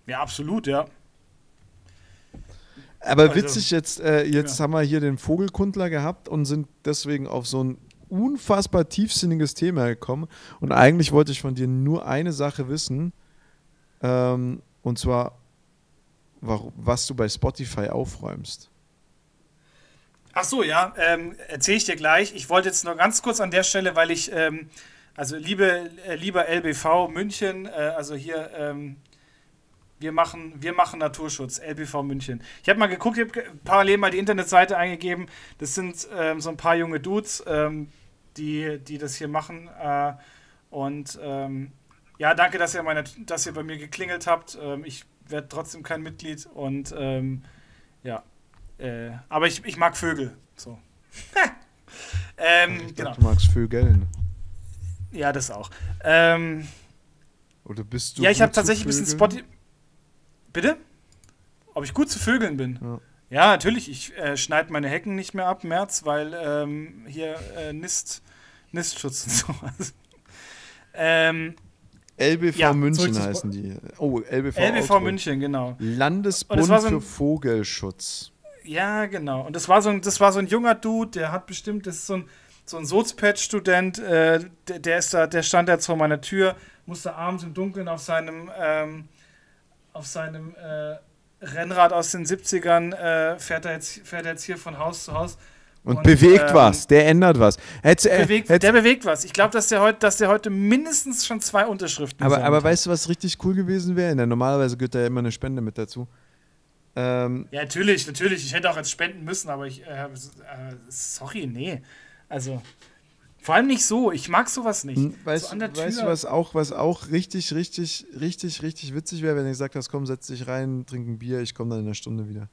Speaker 2: Ja, absolut, ja.
Speaker 1: Aber also, witzig, jetzt, äh, jetzt ja. haben wir hier den Vogelkundler gehabt und sind deswegen auf so ein unfassbar tiefsinniges Thema gekommen. Und eigentlich wollte ich von dir nur eine Sache wissen. Ähm, und zwar, was du bei Spotify aufräumst.
Speaker 2: Ach so, ja, ähm, erzähle ich dir gleich. Ich wollte jetzt nur ganz kurz an der Stelle, weil ich, ähm, also liebe, äh, lieber LBV München, äh, also hier, ähm, wir machen, wir machen Naturschutz, LBV München. Ich habe mal geguckt, ich habe parallel mal die Internetseite eingegeben. Das sind ähm, so ein paar junge Dudes, ähm, die, die das hier machen. Äh, und ähm, ja, danke, dass ihr, meine, dass ihr bei mir geklingelt habt. Ich werde trotzdem kein Mitglied und ähm, ja. Äh, aber ich, ich mag Vögel. So.
Speaker 1: ähm, genau. Du magst Vögeln.
Speaker 2: Ja, das auch. Ähm,
Speaker 1: Oder bist du.
Speaker 2: Ja, ich habe tatsächlich ein bisschen Spotify. Bitte? Ob ich gut zu Vögeln bin? Ja. Ja, natürlich. Ich äh, schneide meine Hecken nicht mehr ab, März, weil ähm, hier äh, Nist, Nistschutz und sowas. ähm,
Speaker 1: LBV ja, München heißen die. Oh, LBV,
Speaker 2: LBV München, genau.
Speaker 1: Landesbund so ein, für Vogelschutz.
Speaker 2: Ja, genau. Und das war, so ein, das war so ein junger Dude, der hat bestimmt, das ist so ein, so ein Sozpad-Student, äh, der, der, ist da, der stand jetzt vor meiner Tür, musste abends im Dunkeln auf seinem, ähm, auf seinem äh, Rennrad aus den 70ern äh, fährt, er jetzt, fährt er jetzt hier von Haus zu Haus.
Speaker 1: Und, und bewegt ähm, was, der ändert was.
Speaker 2: Hätt's, äh, bewegt, der bewegt was. Ich glaube, dass, der heut, dass der heute mindestens schon zwei Unterschriften
Speaker 1: Aber, aber weißt du, was richtig cool gewesen wäre? Normalerweise gehört da ja immer eine Spende mit dazu.
Speaker 2: Ähm, ja, natürlich, natürlich. Ich hätte auch jetzt spenden müssen, aber ich. Äh, äh, sorry, nee. Also. Vor allem nicht so. Ich mag sowas nicht. Hm,
Speaker 1: weißt,
Speaker 2: so
Speaker 1: weißt du, was auch, was auch richtig, richtig, richtig, richtig witzig wäre, wenn du gesagt hast, komm, setz dich rein, trink ein Bier, ich komme dann in einer Stunde wieder.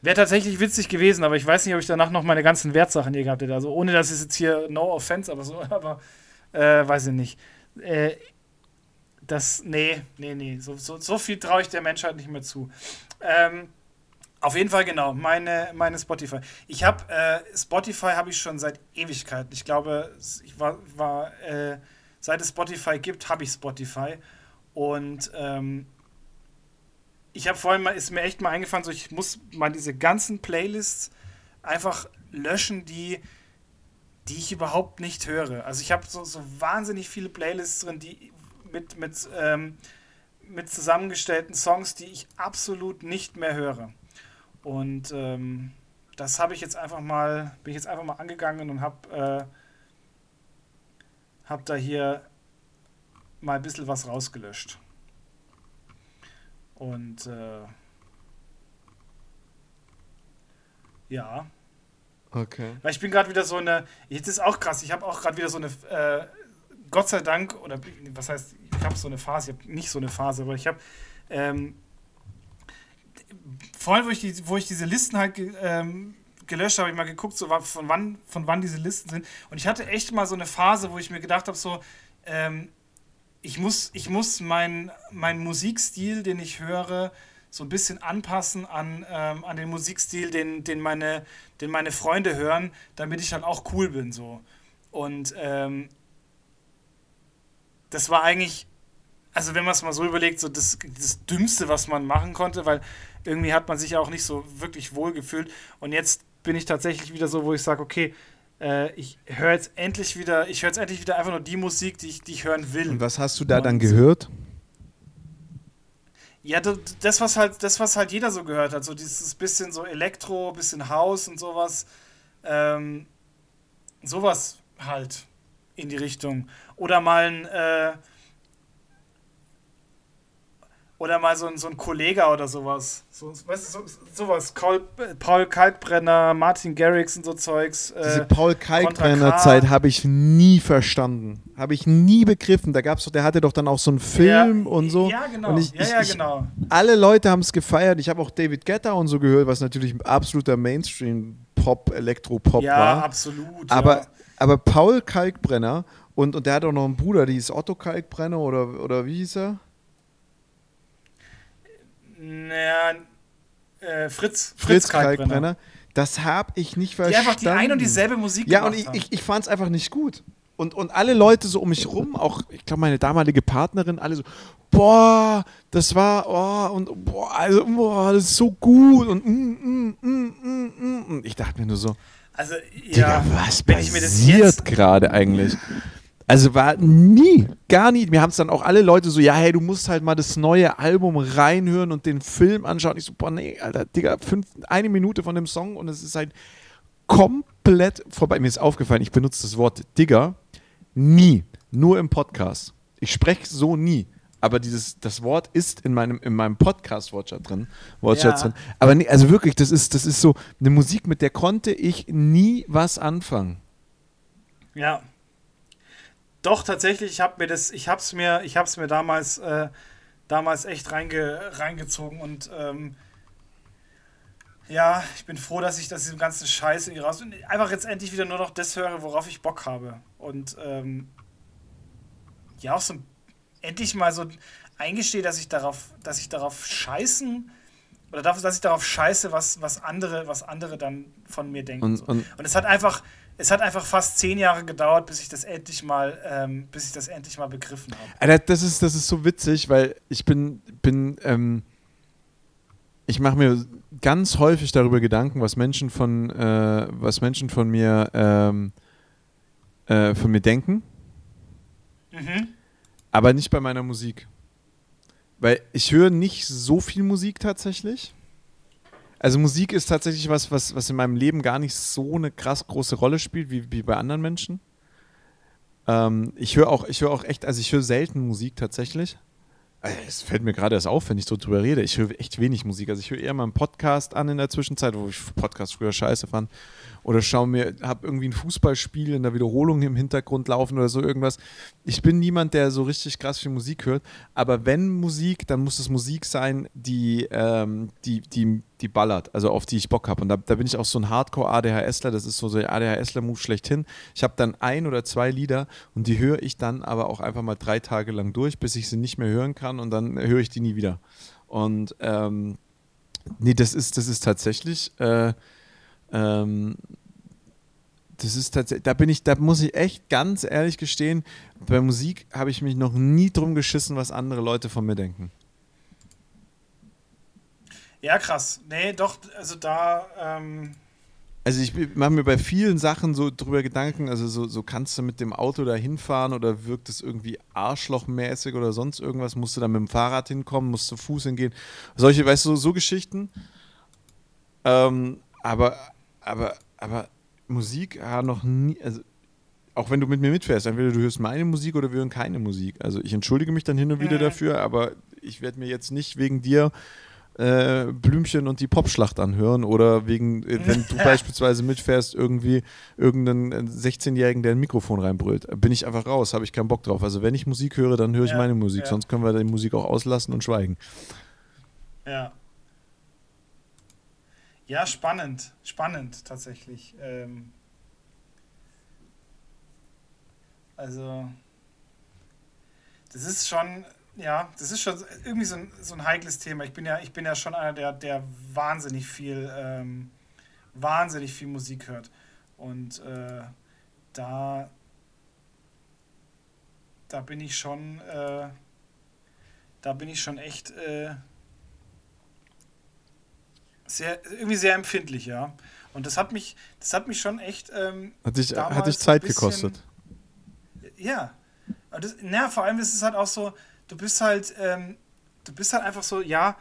Speaker 2: Wäre tatsächlich witzig gewesen, aber ich weiß nicht, ob ich danach noch meine ganzen Wertsachen hier gehabt hätte. Also ohne dass es jetzt hier no offense, aber so, aber äh, weiß ich nicht. Äh, das, nee, nee, nee. So, so, so viel traue ich der Menschheit nicht mehr zu. Ähm, auf jeden Fall, genau, meine, meine Spotify. Ich habe äh, Spotify habe ich schon seit Ewigkeiten. Ich glaube, ich war, war äh, seit es Spotify gibt, habe ich Spotify. Und ähm, ich habe vorhin mal, ist mir echt mal eingefallen, so ich muss mal diese ganzen Playlists einfach löschen, die, die ich überhaupt nicht höre. Also ich habe so, so wahnsinnig viele Playlists drin, die mit, mit, ähm, mit zusammengestellten Songs, die ich absolut nicht mehr höre. Und ähm, das habe ich jetzt einfach mal, bin ich jetzt einfach mal angegangen und habe äh, hab da hier mal ein bisschen was rausgelöscht. Und äh, ja.
Speaker 1: Okay.
Speaker 2: Weil ich bin gerade wieder so eine, jetzt ist auch krass, ich habe auch gerade wieder so eine, äh, Gott sei Dank, oder was heißt, ich habe so eine Phase, ich habe nicht so eine Phase, aber ich habe ähm, vor allem, wo ich, die, wo ich diese Listen halt ähm, gelöscht habe, ich mal geguckt, so von wann, von wann diese Listen sind. Und ich hatte echt mal so eine Phase, wo ich mir gedacht habe, so, ähm, ich muss, ich muss meinen mein Musikstil, den ich höre, so ein bisschen anpassen an, ähm, an den Musikstil, den, den, meine, den meine Freunde hören, damit ich dann auch cool bin. So. Und ähm, das war eigentlich also wenn man es mal so überlegt, so das, das Dümmste, was man machen konnte, weil irgendwie hat man sich ja auch nicht so wirklich wohl gefühlt. Und jetzt bin ich tatsächlich wieder so, wo ich sage, okay, äh, ich höre jetzt endlich wieder, ich höre jetzt endlich wieder einfach nur die Musik, die ich, die ich hören will.
Speaker 1: Und was hast du da Und dann gehört?
Speaker 2: Ja, das was halt, das was halt jeder so gehört hat, so dieses bisschen so Elektro, bisschen House und sowas, ähm, sowas halt in die Richtung. Oder mal ein äh, oder mal so ein, so ein Kollege oder sowas. So, weißt du, so, sowas. Paul, Paul Kalkbrenner, Martin Garrix und so Zeugs.
Speaker 1: Äh, Diese Paul Kalkbrenner-Zeit habe ich nie verstanden. Habe ich nie begriffen. Da gab's doch, der hatte doch dann auch so einen Film
Speaker 2: ja,
Speaker 1: und so.
Speaker 2: Ja, genau.
Speaker 1: Ich,
Speaker 2: ja, ja, genau.
Speaker 1: alle Leute haben es gefeiert. Ich habe auch David Guetta und so gehört, was natürlich ein absoluter Mainstream-Pop, Elektropop
Speaker 2: ja,
Speaker 1: war.
Speaker 2: Ja, absolut.
Speaker 1: Aber, aber Paul Kalkbrenner und, und der hat auch noch einen Bruder, die ist Otto Kalkbrenner oder, oder wie hieß er?
Speaker 2: Naja, äh, Fritz.
Speaker 1: Fritz, Fritz Kalkbrenner. Das habe ich nicht verstanden. Die einfach die
Speaker 2: ein und dieselbe Musik
Speaker 1: Ja, und ich, ich, ich fand es einfach nicht gut. Und, und alle Leute so um mich rum, auch, ich glaube, meine damalige Partnerin, alle so, boah, das war, oh, und boah, also, boah, das ist so gut und mm, mm, mm, mm, mm. Ich dachte mir nur so,
Speaker 2: also, ja,
Speaker 1: Digga, was passiert gerade eigentlich? Also war nie, gar nie. Mir haben es dann auch alle Leute so, ja, hey, du musst halt mal das neue Album reinhören und den Film anschauen. Ich so, boah, nee, Alter, Digga, fünf, eine Minute von dem Song und es ist halt komplett vorbei. Mir ist aufgefallen, ich benutze das Wort Digger nie, nur im Podcast. Ich spreche so nie. aber dieses, das Wort ist in meinem, in meinem Podcast-Wortschatz drin. Wortschatz ja. drin. Aber nee, also wirklich, das ist, das ist so eine Musik, mit der konnte ich nie was anfangen.
Speaker 2: Ja. Doch, tatsächlich, ich habe mir das, ich hab's mir, ich hab's mir damals, äh, damals echt reinge, reingezogen und ähm, ja, ich bin froh, dass ich das diesem ganzen Scheiß irgendwie raus und einfach jetzt endlich wieder nur noch das höre, worauf ich Bock habe. Und ähm, ja, auch so endlich mal so eingestehe, dass ich darauf, dass ich darauf scheißen oder dass ich darauf scheiße, was, was andere, was andere dann von mir denken. Und, und, und es hat einfach, es hat einfach fast zehn Jahre gedauert, bis ich das endlich mal, ähm, bis ich das endlich mal begriffen habe.
Speaker 1: Alter, das ist, das ist so witzig, weil ich bin, bin, ähm, ich mache mir ganz häufig darüber Gedanken, was Menschen von, äh, was Menschen von mir, ähm, äh, von mir denken. Mhm. Aber nicht bei meiner Musik. Weil ich höre nicht so viel Musik tatsächlich. Also Musik ist tatsächlich was, was, was in meinem Leben gar nicht so eine krass große Rolle spielt wie, wie bei anderen Menschen. Ähm, ich höre auch, ich höre auch echt, also ich höre selten Musik tatsächlich. Es fällt mir gerade erst auf, wenn ich so drüber rede. Ich höre echt wenig Musik. Also ich höre eher mal einen Podcast an in der Zwischenzeit, wo ich Podcast früher scheiße fand. Oder schaue mir, habe irgendwie ein Fußballspiel in der Wiederholung im Hintergrund laufen oder so irgendwas. Ich bin niemand, der so richtig krass viel Musik hört. Aber wenn Musik, dann muss es Musik sein, die, ähm, die, die, die ballert, also auf die ich Bock habe. Und da, da, bin ich auch so ein Hardcore-ADHSler, das ist so der ADHSler-Move schlechthin. Ich habe dann ein oder zwei Lieder und die höre ich dann aber auch einfach mal drei Tage lang durch, bis ich sie nicht mehr hören kann und dann höre ich die nie wieder. Und ähm, nee, das ist, das ist tatsächlich. Äh, ähm, das ist tatsächlich, da bin ich, da muss ich echt ganz ehrlich gestehen, bei Musik habe ich mich noch nie drum geschissen, was andere Leute von mir denken.
Speaker 2: Ja, krass. Nee, doch, also da. Ähm
Speaker 1: also ich mache mir bei vielen Sachen so drüber Gedanken, also so, so kannst du mit dem Auto da hinfahren oder wirkt es irgendwie arschlochmäßig oder sonst irgendwas, musst du da mit dem Fahrrad hinkommen, musst du Fuß hingehen. Solche, weißt du, so Geschichten. Ähm, aber, aber, aber Musik ja, noch nie, also auch wenn du mit mir mitfährst, entweder du hörst meine Musik oder wir hören keine Musik. Also ich entschuldige mich dann hin und wieder mhm. dafür, aber ich werde mir jetzt nicht wegen dir äh, Blümchen und die Popschlacht anhören oder wegen, äh, wenn du beispielsweise mitfährst, irgendwie irgendeinen 16-Jährigen, der ein Mikrofon reinbrüllt. Bin ich einfach raus, habe ich keinen Bock drauf. Also wenn ich Musik höre, dann höre ich ja, meine Musik, ja. sonst können wir die Musik auch auslassen und schweigen.
Speaker 2: Ja. Ja, spannend. Spannend tatsächlich. Ähm also, das ist schon, ja, das ist schon irgendwie so ein, so ein heikles Thema. Ich bin ja, ich bin ja schon einer, der, der wahnsinnig viel, ähm, wahnsinnig viel Musik hört. Und äh, da, da bin ich schon, äh, da bin ich schon echt äh, sehr, irgendwie sehr empfindlich, ja. Und das hat mich, das hat mich schon echt. Ähm,
Speaker 1: hat, dich, hat dich Zeit bisschen, gekostet.
Speaker 2: Ja. Das, na, vor allem ist es halt auch so, du bist halt, ähm, du bist halt einfach so, ja,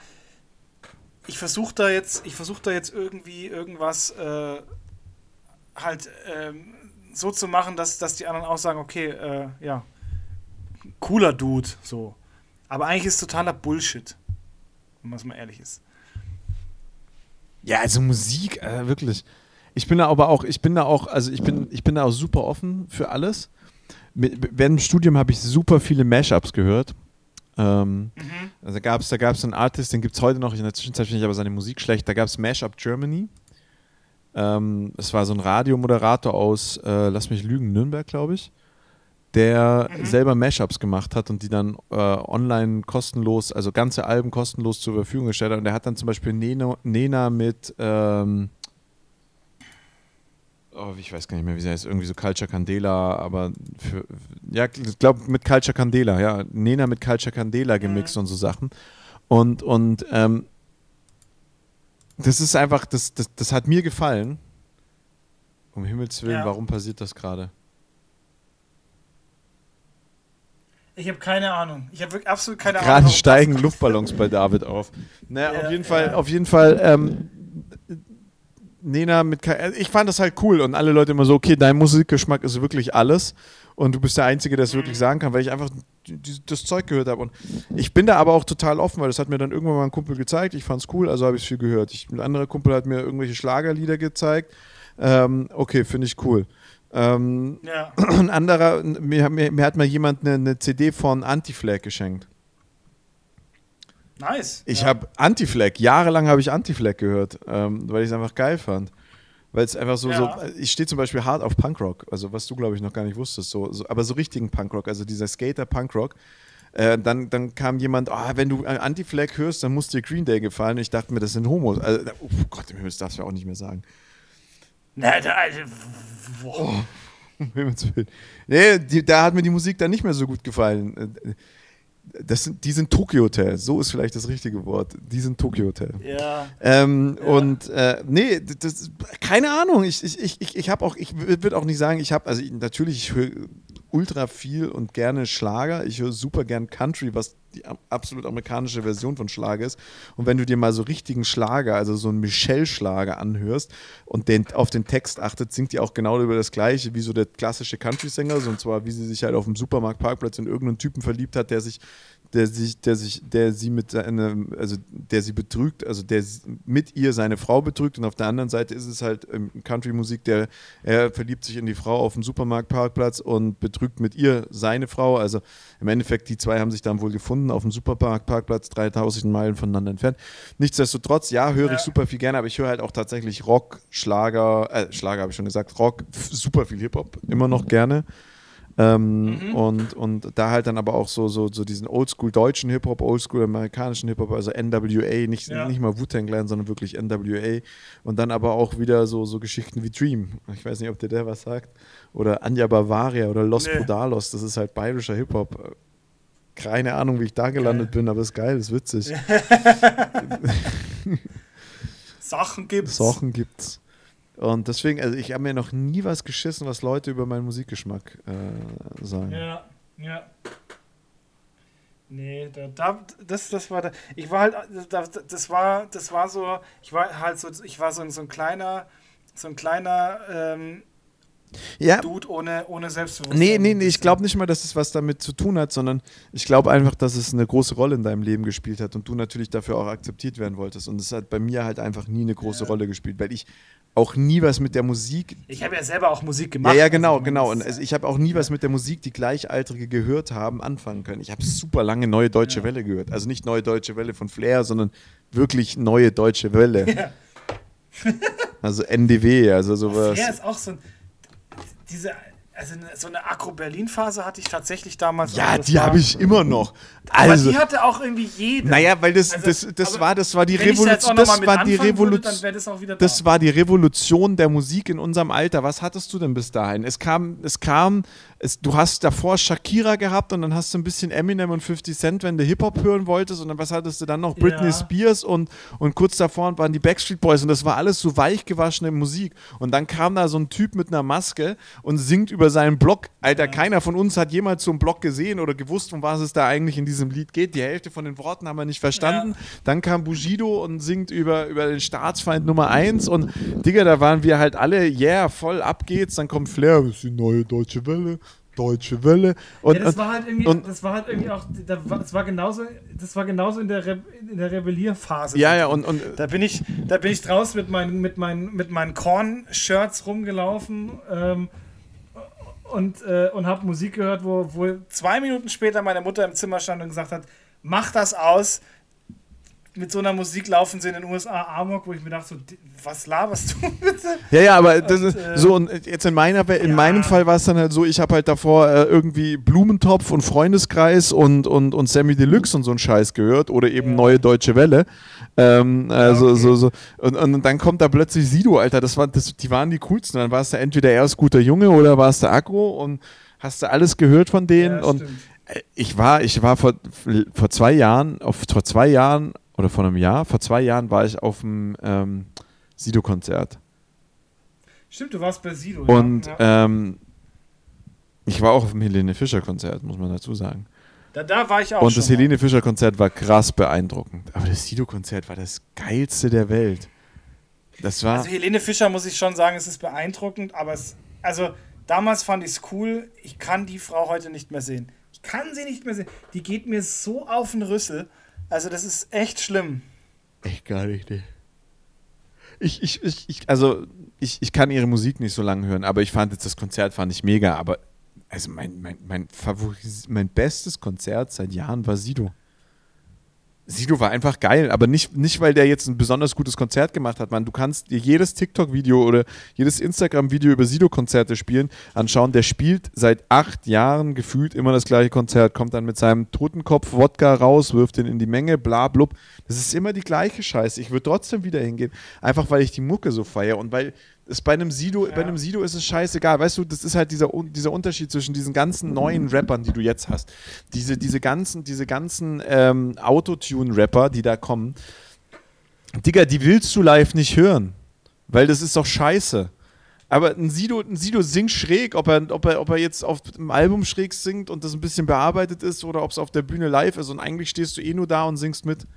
Speaker 2: ich versuche da jetzt, ich versuche da jetzt irgendwie irgendwas äh, halt ähm, so zu machen, dass, dass die anderen auch sagen, okay, äh, ja, cooler Dude, so. Aber eigentlich ist es totaler Bullshit, wenn man es mal ehrlich ist.
Speaker 1: Ja, also Musik, äh, wirklich. Ich bin da aber auch, ich bin da auch, also ich bin, ich bin da auch super offen für alles. Mit, während dem Studium habe ich super viele Mashups gehört. Ähm, mhm. Also gab's, da gab es einen Artist, den gibt es heute noch, in der Zwischenzeit finde ich aber seine Musik schlecht. Da gab es Mashup Germany. Ähm, es war so ein Radiomoderator aus, äh, lass mich lügen, Nürnberg, glaube ich der mhm. selber Mashups gemacht hat und die dann äh, online kostenlos, also ganze Alben kostenlos zur Verfügung gestellt hat. Und der hat dann zum Beispiel Nena, Nena mit, ähm, oh, ich weiß gar nicht mehr, wie sie heißt, irgendwie so Culture Candela, aber für, ja, ich glaube mit Culture Candela, ja, Nena mit Culture Candela gemixt mhm. und so Sachen. Und, und ähm, das ist einfach, das, das, das hat mir gefallen. Um Himmels Willen, ja. warum passiert das gerade?
Speaker 2: Ich habe keine Ahnung. Ich habe absolut keine
Speaker 1: Gerade Ahnung. Gerade steigen Luftballons bei David auf. Naja, ja, auf jeden Fall, ja. auf jeden Fall, ähm, Nena mit. Äh, ich fand das halt cool und alle Leute immer so, okay, dein Musikgeschmack ist wirklich alles und du bist der Einzige, der es wirklich mhm. sagen kann, weil ich einfach das Zeug gehört habe. Und ich bin da aber auch total offen, weil das hat mir dann irgendwann mal ein Kumpel gezeigt. Ich fand es cool, also habe ich es viel gehört. Ich, ein anderer Kumpel hat mir irgendwelche Schlagerlieder gezeigt. Ähm, okay, finde ich cool. Ähm, ja. Ein anderer, mir, mir, mir, hat mal jemand eine, eine CD von Anti-Flag geschenkt.
Speaker 2: Nice.
Speaker 1: Ich ja. habe Anti-Flag, jahrelang habe ich Anti-Flag gehört, ähm, weil ich es einfach geil fand. Weil es einfach so, ja. so ich stehe zum Beispiel hart auf Punkrock, also was du glaube ich noch gar nicht wusstest, so, so aber so richtigen Punkrock, also dieser Skater-Punkrock. Äh, dann, dann kam jemand, oh, wenn du Anti-Flag hörst, dann muss dir Green Day gefallen. Ich dachte mir, das sind Homos. Also, oh Gott, das darfst du auch nicht mehr sagen.
Speaker 2: Na, da, also,
Speaker 1: oh, nee, die, da hat mir die Musik dann nicht mehr so gut gefallen. Das sind, die sind Tokyo Hotel, so ist vielleicht das richtige Wort. Die sind Tokyo Hotel.
Speaker 2: Ja.
Speaker 1: Ähm, ja. Und äh, nee, das, keine Ahnung. Ich, ich, ich, ich habe auch, ich würde auch nicht sagen, ich habe, also ich, natürlich, ich höre ultra viel und gerne Schlager. Ich höre super gern Country, was die absolut amerikanische Version von Schlager ist. Und wenn du dir mal so richtigen Schlager, also so einen Michelle-Schlager anhörst und den, auf den Text achtet, singt die auch genau über das Gleiche wie so der klassische Country-Sänger. Und zwar, wie sie sich halt auf dem Supermarktparkplatz in irgendeinen Typen verliebt hat, der sich der sich, der sich, der sie mit einem, also der sie betrügt, also der mit ihr seine Frau betrügt und auf der anderen Seite ist es halt ähm, Country-Musik, der er verliebt sich in die Frau auf dem Supermarktparkplatz und betrügt mit ihr seine Frau. Also im Endeffekt, die zwei haben sich dann wohl gefunden auf dem Supermarktparkplatz, 3000 Meilen voneinander entfernt. Nichtsdestotrotz, ja, höre ich super viel gerne, aber ich höre halt auch tatsächlich Rock, Schlager, äh, Schlager habe ich schon gesagt, Rock, super viel Hip-Hop, immer noch gerne. Ähm, mhm. und, und da halt dann aber auch so, so, so diesen oldschool deutschen Hip-Hop, oldschool amerikanischen Hip-Hop, also NWA, nicht, ja. nicht mal Wu-Tang Clan, sondern wirklich NWA. Und dann aber auch wieder so, so Geschichten wie Dream. Ich weiß nicht, ob dir der was sagt. Oder Anja Bavaria oder Los nee. Podalos, das ist halt bayerischer Hip-Hop. Keine Ahnung, wie ich da gelandet geil. bin, aber ist geil, ist witzig.
Speaker 2: Sachen gibt's.
Speaker 1: Sachen gibt's. Und deswegen, also ich habe mir noch nie was geschissen, was Leute über meinen Musikgeschmack äh, sagen.
Speaker 2: Ja, ja. Nee, da, da, das, das war da. Ich war halt, das, das war, das war so, ich war halt so, ich war so, so ein kleiner, so ein kleiner ähm,
Speaker 1: ja.
Speaker 2: Dude ohne, ohne Selbstbewusstsein.
Speaker 1: Nee, nee, nee, ich glaube nicht mal, dass es was damit zu tun hat, sondern ich glaube einfach, dass es eine große Rolle in deinem Leben gespielt hat und du natürlich dafür auch akzeptiert werden wolltest. Und es hat bei mir halt einfach nie eine große ja. Rolle gespielt, weil ich auch nie was mit der Musik.
Speaker 2: Ich habe ja selber auch Musik gemacht.
Speaker 1: Ja, ja genau, also, genau. Und also ich habe auch nie was mit der Musik, die Gleichaltrige gehört haben, anfangen können. Ich habe super lange Neue Deutsche ja. Welle gehört. Also nicht Neue Deutsche Welle von Flair, sondern wirklich Neue Deutsche Welle. Ja. also NDW, also sowas.
Speaker 2: Flair ist auch so ein. Diese also so eine Agro-Berlin-Phase hatte ich tatsächlich damals.
Speaker 1: Ja, die habe ich immer noch.
Speaker 2: Also, aber die hatte auch irgendwie jede.
Speaker 1: Naja, weil das, also, das, das, war, das war die Revolution. Das, war die Revolution. Das, das war die Revolution der Musik in unserem Alter. Was hattest du denn bis dahin? Es kam, es kam es, du hast davor Shakira gehabt und dann hast du ein bisschen Eminem und 50 Cent, wenn du Hip-Hop hören wolltest und dann was hattest du dann noch? Britney ja. Spears und, und kurz davor waren die Backstreet Boys und das war alles so weich gewaschene Musik. Und dann kam da so ein Typ mit einer Maske und singt über seinen Blog. Alter, ja. keiner von uns hat jemals so einen Blog gesehen oder gewusst, um was es da eigentlich in diesem Lied geht. Die Hälfte von den Worten haben wir nicht verstanden. Ja. Dann kam Bushido und singt über, über den Staatsfeind Nummer 1 und Digga, da waren wir halt alle, yeah, voll ab geht's. Dann kommt Flair, das ist die neue deutsche Welle. Deutsche Welle.
Speaker 2: Und, ja, das war halt irgendwie, und, das war halt irgendwie auch, das war genauso, das war genauso in der, Re, in der Rebellierphase.
Speaker 1: Ja, ja, und, und
Speaker 2: da bin ich, da bin ich draußen mit meinen, mit meinen, mit meinen Korn-Shirts rumgelaufen ähm, und, äh, und habe Musik gehört, wo, wo zwei Minuten später meine Mutter im Zimmer stand und gesagt hat, mach das aus, mit so einer Musik laufen sie in den USA Amok, wo ich mir dachte, so, was laberst du bitte?
Speaker 1: Ja, ja, aber das und, ist äh, so, und jetzt in, meiner, in ja. meinem Fall war es dann halt so, ich habe halt davor äh, irgendwie Blumentopf und Freundeskreis und, und, und Sammy Deluxe und so ein Scheiß gehört oder eben ja. Neue Deutsche Welle. Ähm, also, okay. so, so. Und, und dann kommt da plötzlich Sido, Alter, das war, das, die waren die coolsten. Dann warst du entweder erst guter Junge oder warst du Agro und hast du alles gehört von denen. Ja, und stimmt. ich war, ich war vor, vor zwei Jahren, auf, vor zwei Jahren oder vor einem Jahr, vor zwei Jahren war ich auf dem ähm, Sido-Konzert.
Speaker 2: Stimmt, du warst bei Sido.
Speaker 1: Und ja. ähm, ich war auch auf dem Helene Fischer-Konzert, muss man dazu sagen.
Speaker 2: Da, da war ich auch.
Speaker 1: Und das Helene Fischer-Konzert war krass beeindruckend. Aber das Sido-Konzert war das geilste der Welt. Das war.
Speaker 2: Also Helene Fischer muss ich schon sagen, es ist beeindruckend, aber es. Also damals fand ich es cool. Ich kann die Frau heute nicht mehr sehen. Ich kann sie nicht mehr sehen. Die geht mir so auf den Rüssel. Also das ist echt schlimm.
Speaker 1: Echt gar nicht, ne. Ich, ich, ich, ich, also ich, ich kann ihre Musik nicht so lange hören, aber ich fand jetzt das Konzert fand ich mega. Aber also mein, mein, mein, mein bestes Konzert seit Jahren war Sido. Sido war einfach geil, aber nicht, nicht, weil der jetzt ein besonders gutes Konzert gemacht hat, man. Du kannst dir jedes TikTok-Video oder jedes Instagram-Video über Sido-Konzerte spielen, anschauen. Der spielt seit acht Jahren gefühlt immer das gleiche Konzert, kommt dann mit seinem Totenkopf Wodka raus, wirft den in die Menge, bla blub. Das ist immer die gleiche Scheiße. Ich würde trotzdem wieder hingehen, einfach weil ich die Mucke so feiere und weil ist bei einem Sido, ja. bei einem Sido ist es scheißegal. Weißt du, das ist halt dieser, dieser Unterschied zwischen diesen ganzen neuen Rappern, die du jetzt hast. Diese, diese ganzen, diese ganzen ähm, Autotune-Rapper, die da kommen. Digga, die willst du live nicht hören. Weil das ist doch scheiße. Aber ein Sido, ein Sido singt schräg, ob er, ob, er, ob er jetzt auf dem Album schräg singt und das ein bisschen bearbeitet ist oder ob es auf der Bühne live ist und eigentlich stehst du eh nur da und singst mit.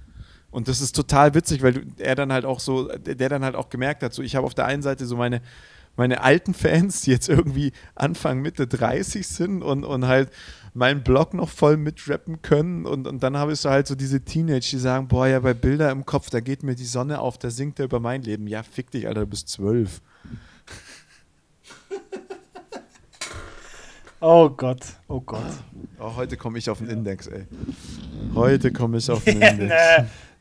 Speaker 1: Und das ist total witzig, weil er dann halt auch so, der dann halt auch gemerkt hat, so ich habe auf der einen Seite so meine, meine alten Fans, die jetzt irgendwie Anfang, Mitte 30 sind und, und halt meinen Blog noch voll mitrappen können. Und, und dann habe ich so halt so diese Teenage, die sagen, boah, ja, bei Bilder im Kopf, da geht mir die Sonne auf, da singt er über mein Leben. Ja, fick dich, Alter, du bist zwölf.
Speaker 2: Oh Gott, oh Gott.
Speaker 1: Oh, heute komme ich auf den Index, ey. Heute komme ich auf den Index.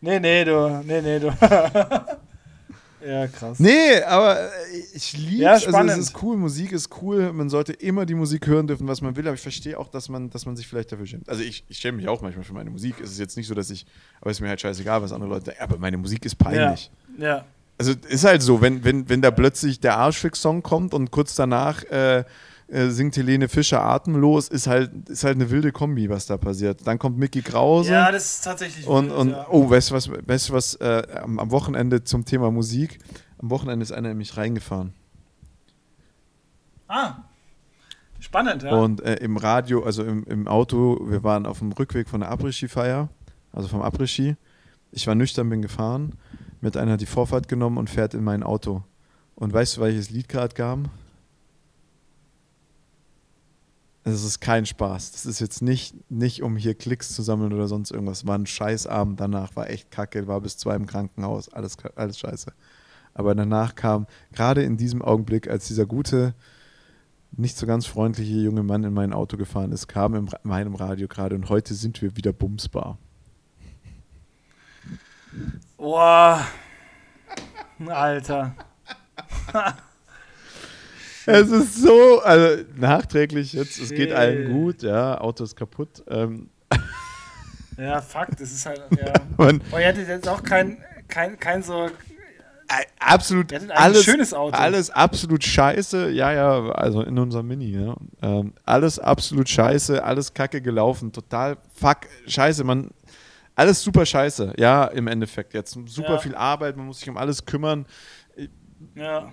Speaker 2: Nee, nee, du. Nee, nee, du. ja, krass.
Speaker 1: Nee, aber äh, ich liebe ja, also es ist cool, Musik ist cool, man sollte immer die Musik hören dürfen, was man will, aber ich verstehe auch, dass man, dass man sich vielleicht dafür schämt. Also ich, ich schäme mich auch manchmal für meine Musik. Es ist jetzt nicht so, dass ich, aber es ist mir halt scheißegal, was andere Leute sagen, aber meine Musik ist peinlich.
Speaker 2: Ja. ja.
Speaker 1: Also ist halt so, wenn, wenn, wenn da plötzlich der Arschfix-Song kommt und kurz danach äh, äh, singt Helene Fischer atemlos, ist halt, ist halt eine wilde Kombi, was da passiert. Dann kommt Mickey Krause.
Speaker 2: Ja, das ist tatsächlich
Speaker 1: Und, wild, und ja. oh, weißt du was, weißt du was äh, am, am, Wochenende zum Thema Musik? Am Wochenende ist einer nämlich reingefahren.
Speaker 2: Ah. Spannend, ja.
Speaker 1: Und äh, im Radio, also im, im Auto, wir waren auf dem Rückweg von der Après-Ski-Feier, also vom Après-Ski. Ich war nüchtern, bin gefahren, mit einer die Vorfahrt genommen und fährt in mein Auto. Und weißt du, welches Lied gerade kam? Es ist kein Spaß. Das ist jetzt nicht, nicht, um hier Klicks zu sammeln oder sonst irgendwas. War ein Scheißabend danach, war echt kacke, war bis zwei im Krankenhaus, alles, alles scheiße. Aber danach kam, gerade in diesem Augenblick, als dieser gute, nicht so ganz freundliche junge Mann in mein Auto gefahren ist, kam in meinem Radio gerade und heute sind wir wieder bumsbar.
Speaker 2: Boah. Alter.
Speaker 1: es ist so, also nachträglich jetzt, es geht allen gut, ja, Auto ist kaputt. Ähm.
Speaker 2: Ja, Fakt, das ist halt, ja. Man, Boah, ihr hättet jetzt auch kein, kein, kein so
Speaker 1: absolut alles, schönes Auto. Alles absolut scheiße. Ja, ja, also in unserem Mini, ja. Ähm, alles absolut scheiße, alles kacke gelaufen, total fuck, scheiße, man. Alles super scheiße, ja, im Endeffekt jetzt. Super ja. viel Arbeit, man muss sich um alles kümmern.
Speaker 2: Ja.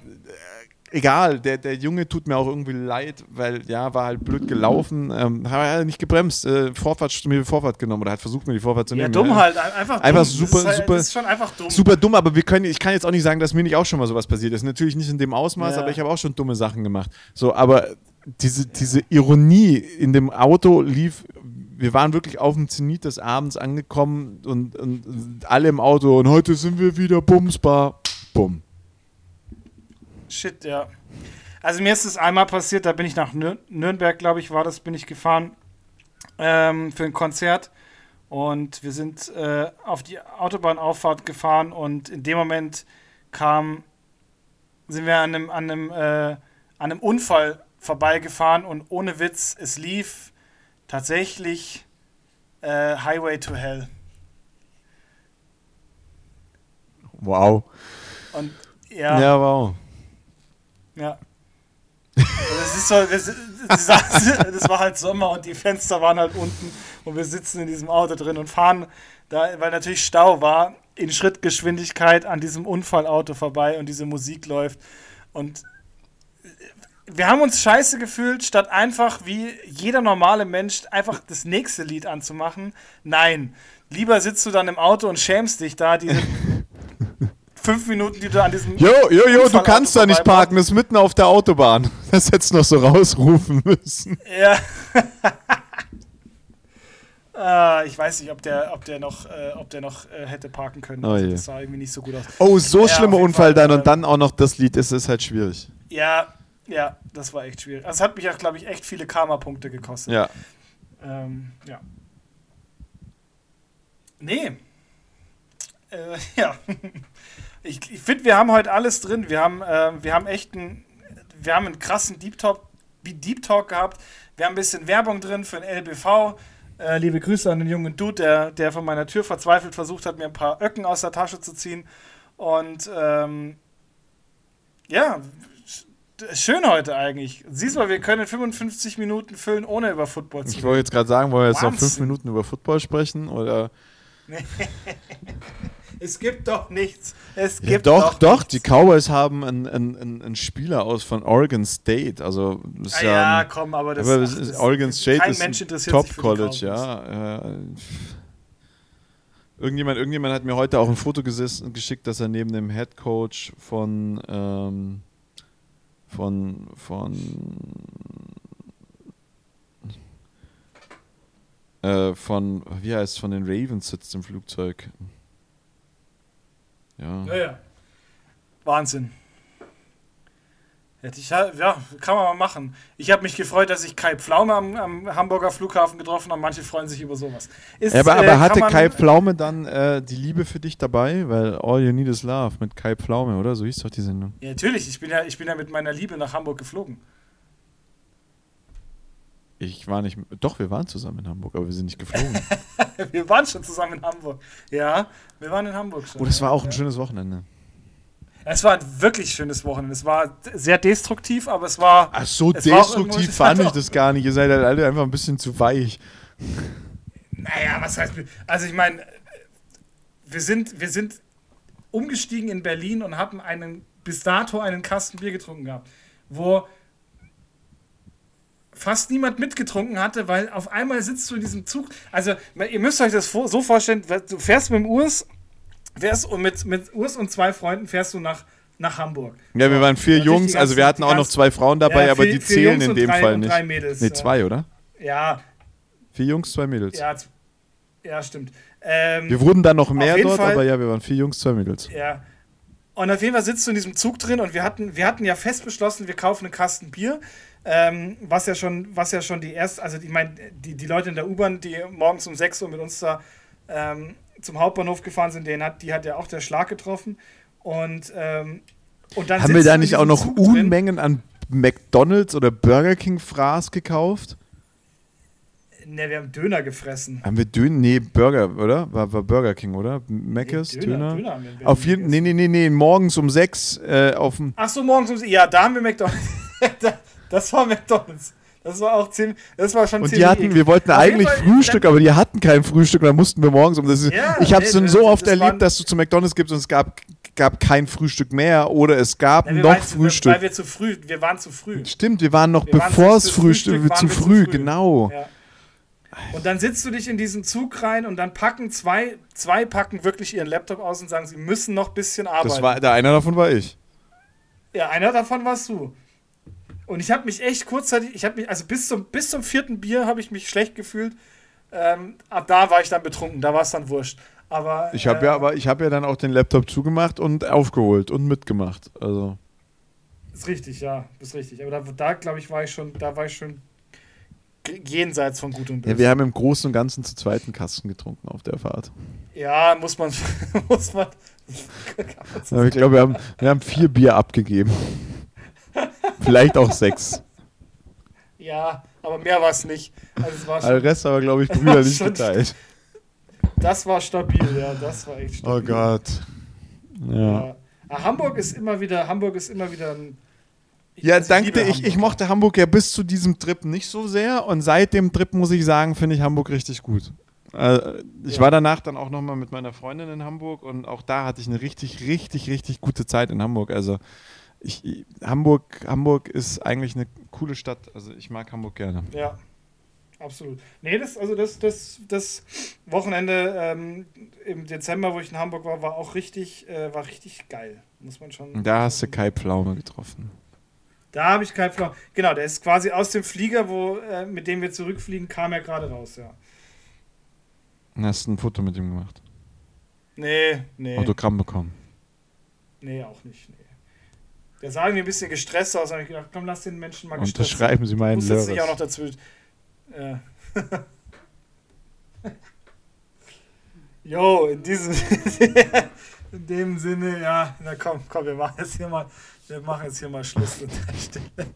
Speaker 1: Egal, der, der Junge tut mir auch irgendwie leid, weil ja, war halt blöd gelaufen, ähm, hat er nicht gebremst, äh, Vorfahrt, mir die Vorfahrt genommen oder hat versucht, mir die Vorfahrt zu nehmen.
Speaker 2: Ja, dumm halt, einfach,
Speaker 1: einfach super,
Speaker 2: das
Speaker 1: ist, super,
Speaker 2: das ist schon einfach dumm.
Speaker 1: Super dumm, aber wir können, ich kann jetzt auch nicht sagen, dass mir nicht auch schon mal sowas passiert ist. Natürlich nicht in dem Ausmaß, ja. aber ich habe auch schon dumme Sachen gemacht. So, aber diese, diese Ironie in dem Auto lief wir waren wirklich auf dem Zenit des Abends angekommen und, und, und, alle im Auto und heute sind wir wieder bumsbar. Bumm.
Speaker 2: Shit, ja. Also mir ist es einmal passiert, da bin ich nach Nür Nürnberg, glaube ich, war das, bin ich gefahren ähm, für ein Konzert. Und wir sind äh, auf die Autobahnauffahrt gefahren und in dem Moment kam, sind wir an einem, an einem, äh, an einem Unfall vorbeigefahren und ohne Witz, es lief tatsächlich äh, Highway to Hell.
Speaker 1: Wow.
Speaker 2: Und ja.
Speaker 1: Ja, wow.
Speaker 2: Ja. Das, ist so, das, das, war halt Sommer und die Fenster waren halt unten und wir sitzen in diesem Auto drin und fahren, da, weil natürlich Stau war, in Schrittgeschwindigkeit an diesem Unfallauto vorbei und diese Musik läuft. Und wir haben uns scheiße gefühlt, statt einfach wie jeder normale Mensch einfach das nächste Lied anzumachen. Nein, lieber sitzt du dann im Auto und schämst dich da, diese fünf Minuten, die du an diesem.
Speaker 1: Jo, jo, jo, du kannst da nicht parken, das ist mitten auf der Autobahn. Das hättest du noch so rausrufen müssen.
Speaker 2: Ja. äh, ich weiß nicht, ob der, ob der noch, äh, ob der noch äh, hätte parken können. Oh, also, das sah irgendwie nicht so gut aus.
Speaker 1: Oh, so ja, schlimmer Unfall Fall, dann und ähm, dann auch noch das Lied, ist ist halt schwierig.
Speaker 2: Ja, ja, das war echt schwierig. Also, es hat mich auch, glaube ich, echt viele Karma-Punkte gekostet.
Speaker 1: Ja.
Speaker 2: Ähm, ja. Nee. Äh, ja. Ich, ich finde, wir haben heute alles drin. Wir haben, äh, wir haben echt einen, wir haben einen krassen Deep Talk, Deep Talk gehabt. Wir haben ein bisschen Werbung drin für den LBV. Äh, liebe Grüße an den jungen Dude, der, der von meiner Tür verzweifelt versucht hat, mir ein paar Öcken aus der Tasche zu ziehen. Und ähm, ja, schön heute eigentlich. Siehst du mal, wir können 55 Minuten füllen, ohne über Football zu
Speaker 1: reden. Ich wollte jetzt gerade sagen, wollen wir jetzt Wahnsinn. noch fünf Minuten über Football sprechen? Oder
Speaker 2: es gibt doch nichts. Es gibt
Speaker 1: ja, doch,
Speaker 2: doch,
Speaker 1: doch. Die Cowboys haben einen, einen, einen Spieler aus von Oregon State. Also
Speaker 2: ist ah, ja, ja ein, komm, aber das,
Speaker 1: aber ach, das Oregon State ist ein Top College, ja. Äh, irgendjemand, irgendjemand hat mir heute auch ein Foto gesessen, geschickt, dass er neben dem Head Coach von ähm, von von äh, von, wie heißt es, von den Ravens sitzt im Flugzeug.
Speaker 2: Ja. Ja, ja. Wahnsinn. Hätte ich, ja, kann man mal machen. Ich habe mich gefreut, dass ich Kai Pflaume am, am, Hamburger Flughafen getroffen habe. Manche freuen sich über sowas.
Speaker 1: Ist, ja, aber, aber äh, hatte Kai Pflaume dann äh, die Liebe für dich dabei? Weil All You Need Is Love mit Kai Pflaume, oder? So hieß doch die Sendung.
Speaker 2: Ja, natürlich. Ich bin ja, ich bin ja mit meiner Liebe nach Hamburg geflogen.
Speaker 1: Ich war nicht. Doch, wir waren zusammen in Hamburg, aber wir sind nicht geflogen.
Speaker 2: wir waren schon zusammen in Hamburg. Ja, wir waren in Hamburg schon.
Speaker 1: Oh, das war auch ein schönes Wochenende.
Speaker 2: Es war ein wirklich schönes Wochenende. Es war sehr destruktiv, aber es war.
Speaker 1: Ach so, destruktiv fand ich das gar nicht. Ihr seid halt alle einfach ein bisschen zu weich.
Speaker 2: Naja, was heißt. Also, ich meine, wir sind, wir sind umgestiegen in Berlin und haben einen, bis dato einen Kasten Bier getrunken gehabt, wo fast niemand mitgetrunken hatte, weil auf einmal sitzt du in diesem Zug. Also, ihr müsst euch das so vorstellen, du fährst mit dem Urs, fährst und mit, mit Urs und zwei Freunden fährst du nach, nach Hamburg.
Speaker 1: Ja, wir waren vier Jungs, ganzen, also wir hatten auch noch zwei Frauen dabei, ja, vier, aber die zählen in dem drei, Fall nicht. Drei
Speaker 2: Mädels,
Speaker 1: nee, zwei, oder?
Speaker 2: Ja.
Speaker 1: Vier Jungs, zwei Mädels.
Speaker 2: Ja, ja stimmt. Ähm,
Speaker 1: wir wurden dann noch mehr dort, Fall, aber ja, wir waren vier Jungs, zwei Mädels.
Speaker 2: Ja. Und auf jeden Fall sitzt du in diesem Zug drin und wir hatten, wir hatten ja fest beschlossen, wir kaufen einen Kasten Bier. Ähm, was ja schon, was ja schon die erste, also ich meine, die, die Leute in der U-Bahn, die morgens um 6 Uhr mit uns da ähm, zum Hauptbahnhof gefahren sind, den hat, die hat ja auch der Schlag getroffen. Und, ähm, und dann
Speaker 1: haben wir da nicht auch noch Zug Unmengen drin. an McDonalds oder Burger King Fraß gekauft?
Speaker 2: Ne, wir haben Döner gefressen.
Speaker 1: Haben wir Döner? Nee, Burger, oder? War, war Burger King, oder? Meckes, nee, Döner? Döner? Döner haben wir auf jeden Nee, nee, nee, nee, morgens um sechs äh, auf dem.
Speaker 2: Ach so, morgens um Ja, da haben wir McDonalds. Das war McDonalds. Das war auch ziemlich, das war schon
Speaker 1: und ziemlich. Die hatten, wir wollten eigentlich Frühstück, aber die hatten kein Frühstück und dann mussten wir morgens um. Das ist, ja, ich habe es nee, so oft erlebt, dass du zu McDonalds gibst und es gab, gab kein Frühstück mehr oder es gab ja, noch waren, Frühstück.
Speaker 2: Weil wir zu früh, wir waren zu früh.
Speaker 1: Stimmt, wir waren noch wir bevor es Frühstück, Frühstück zu, früh, zu früh, genau. Ja.
Speaker 2: Und dann sitzt du dich in diesen Zug rein und dann packen zwei, zwei packen wirklich ihren Laptop aus und sagen, sie müssen noch ein bisschen arbeiten. Das
Speaker 1: war, der einer davon war ich.
Speaker 2: Ja, einer davon warst du. Und ich habe mich echt kurzzeitig, ich habe mich, also bis zum, bis zum vierten Bier habe ich mich schlecht gefühlt. Ähm, ab da war ich dann betrunken, da war es dann wurscht. Aber,
Speaker 1: ich habe äh, ja, aber ich habe ja dann auch den Laptop zugemacht und aufgeholt und mitgemacht. Also.
Speaker 2: Ist richtig, ja, ist richtig. Aber da, da glaube ich, war ich schon, da war ich schon jenseits von gut und böse.
Speaker 1: Ja, wir haben im Großen und Ganzen zu zweiten Kasten getrunken auf der Fahrt.
Speaker 2: Ja, muss man, muss man.
Speaker 1: ich glaube, wir haben, wir haben vier Bier abgegeben. Vielleicht auch sechs.
Speaker 2: Ja, aber mehr war es nicht. Also
Speaker 1: war Der Rest aber, glaube ich, brüderlich geteilt.
Speaker 2: Das war stabil, ja, das war echt oh stabil.
Speaker 1: Oh Gott. Ja.
Speaker 2: ja. Hamburg ist immer wieder, Hamburg ist immer wieder ein.
Speaker 1: Ich, ja, also danke. Ich, ich, mochte Hamburg ja bis zu diesem Trip nicht so sehr und seit dem Trip muss ich sagen, finde ich Hamburg richtig gut. Äh, ich ja. war danach dann auch nochmal mit meiner Freundin in Hamburg und auch da hatte ich eine richtig, richtig, richtig gute Zeit in Hamburg. Also ich, Hamburg, Hamburg ist eigentlich eine coole Stadt. Also ich mag Hamburg gerne.
Speaker 2: Ja. absolut. Nee, das, also das, das, das Wochenende ähm, im Dezember, wo ich in Hamburg war, war auch richtig, äh, war richtig geil. Muss man schon.
Speaker 1: Da hast du Kai Pflaume getroffen.
Speaker 2: Da habe ich Kai Pflaume. Genau, der ist quasi aus dem Flieger, wo, äh, mit dem wir zurückfliegen, kam er gerade raus, ja.
Speaker 1: Hast du ein Foto mit ihm gemacht?
Speaker 2: Nee, nee.
Speaker 1: Autogramm bekommen?
Speaker 2: Nee, auch nicht, nee. Der sah mir ein bisschen gestresst aus. Da habe ich gedacht, komm, lass den Menschen mal
Speaker 1: gestresst. Unterschreiben Sie meinen Lörres.
Speaker 2: sich auch noch dazwischen. Ja. Jo, in diesem in dem Sinne, ja, na komm, komm, wir machen jetzt hier mal, wir machen jetzt hier mal Schluss an der Stelle.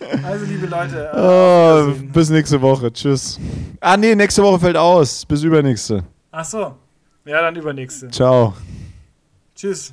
Speaker 2: Also, liebe Leute. Äh,
Speaker 1: oh, bis nächste Woche. Tschüss. Ah, nee, nächste Woche fällt aus. Bis übernächste.
Speaker 2: Ach so. Ja, dann übernächste.
Speaker 1: Ciao.
Speaker 2: Tschüss.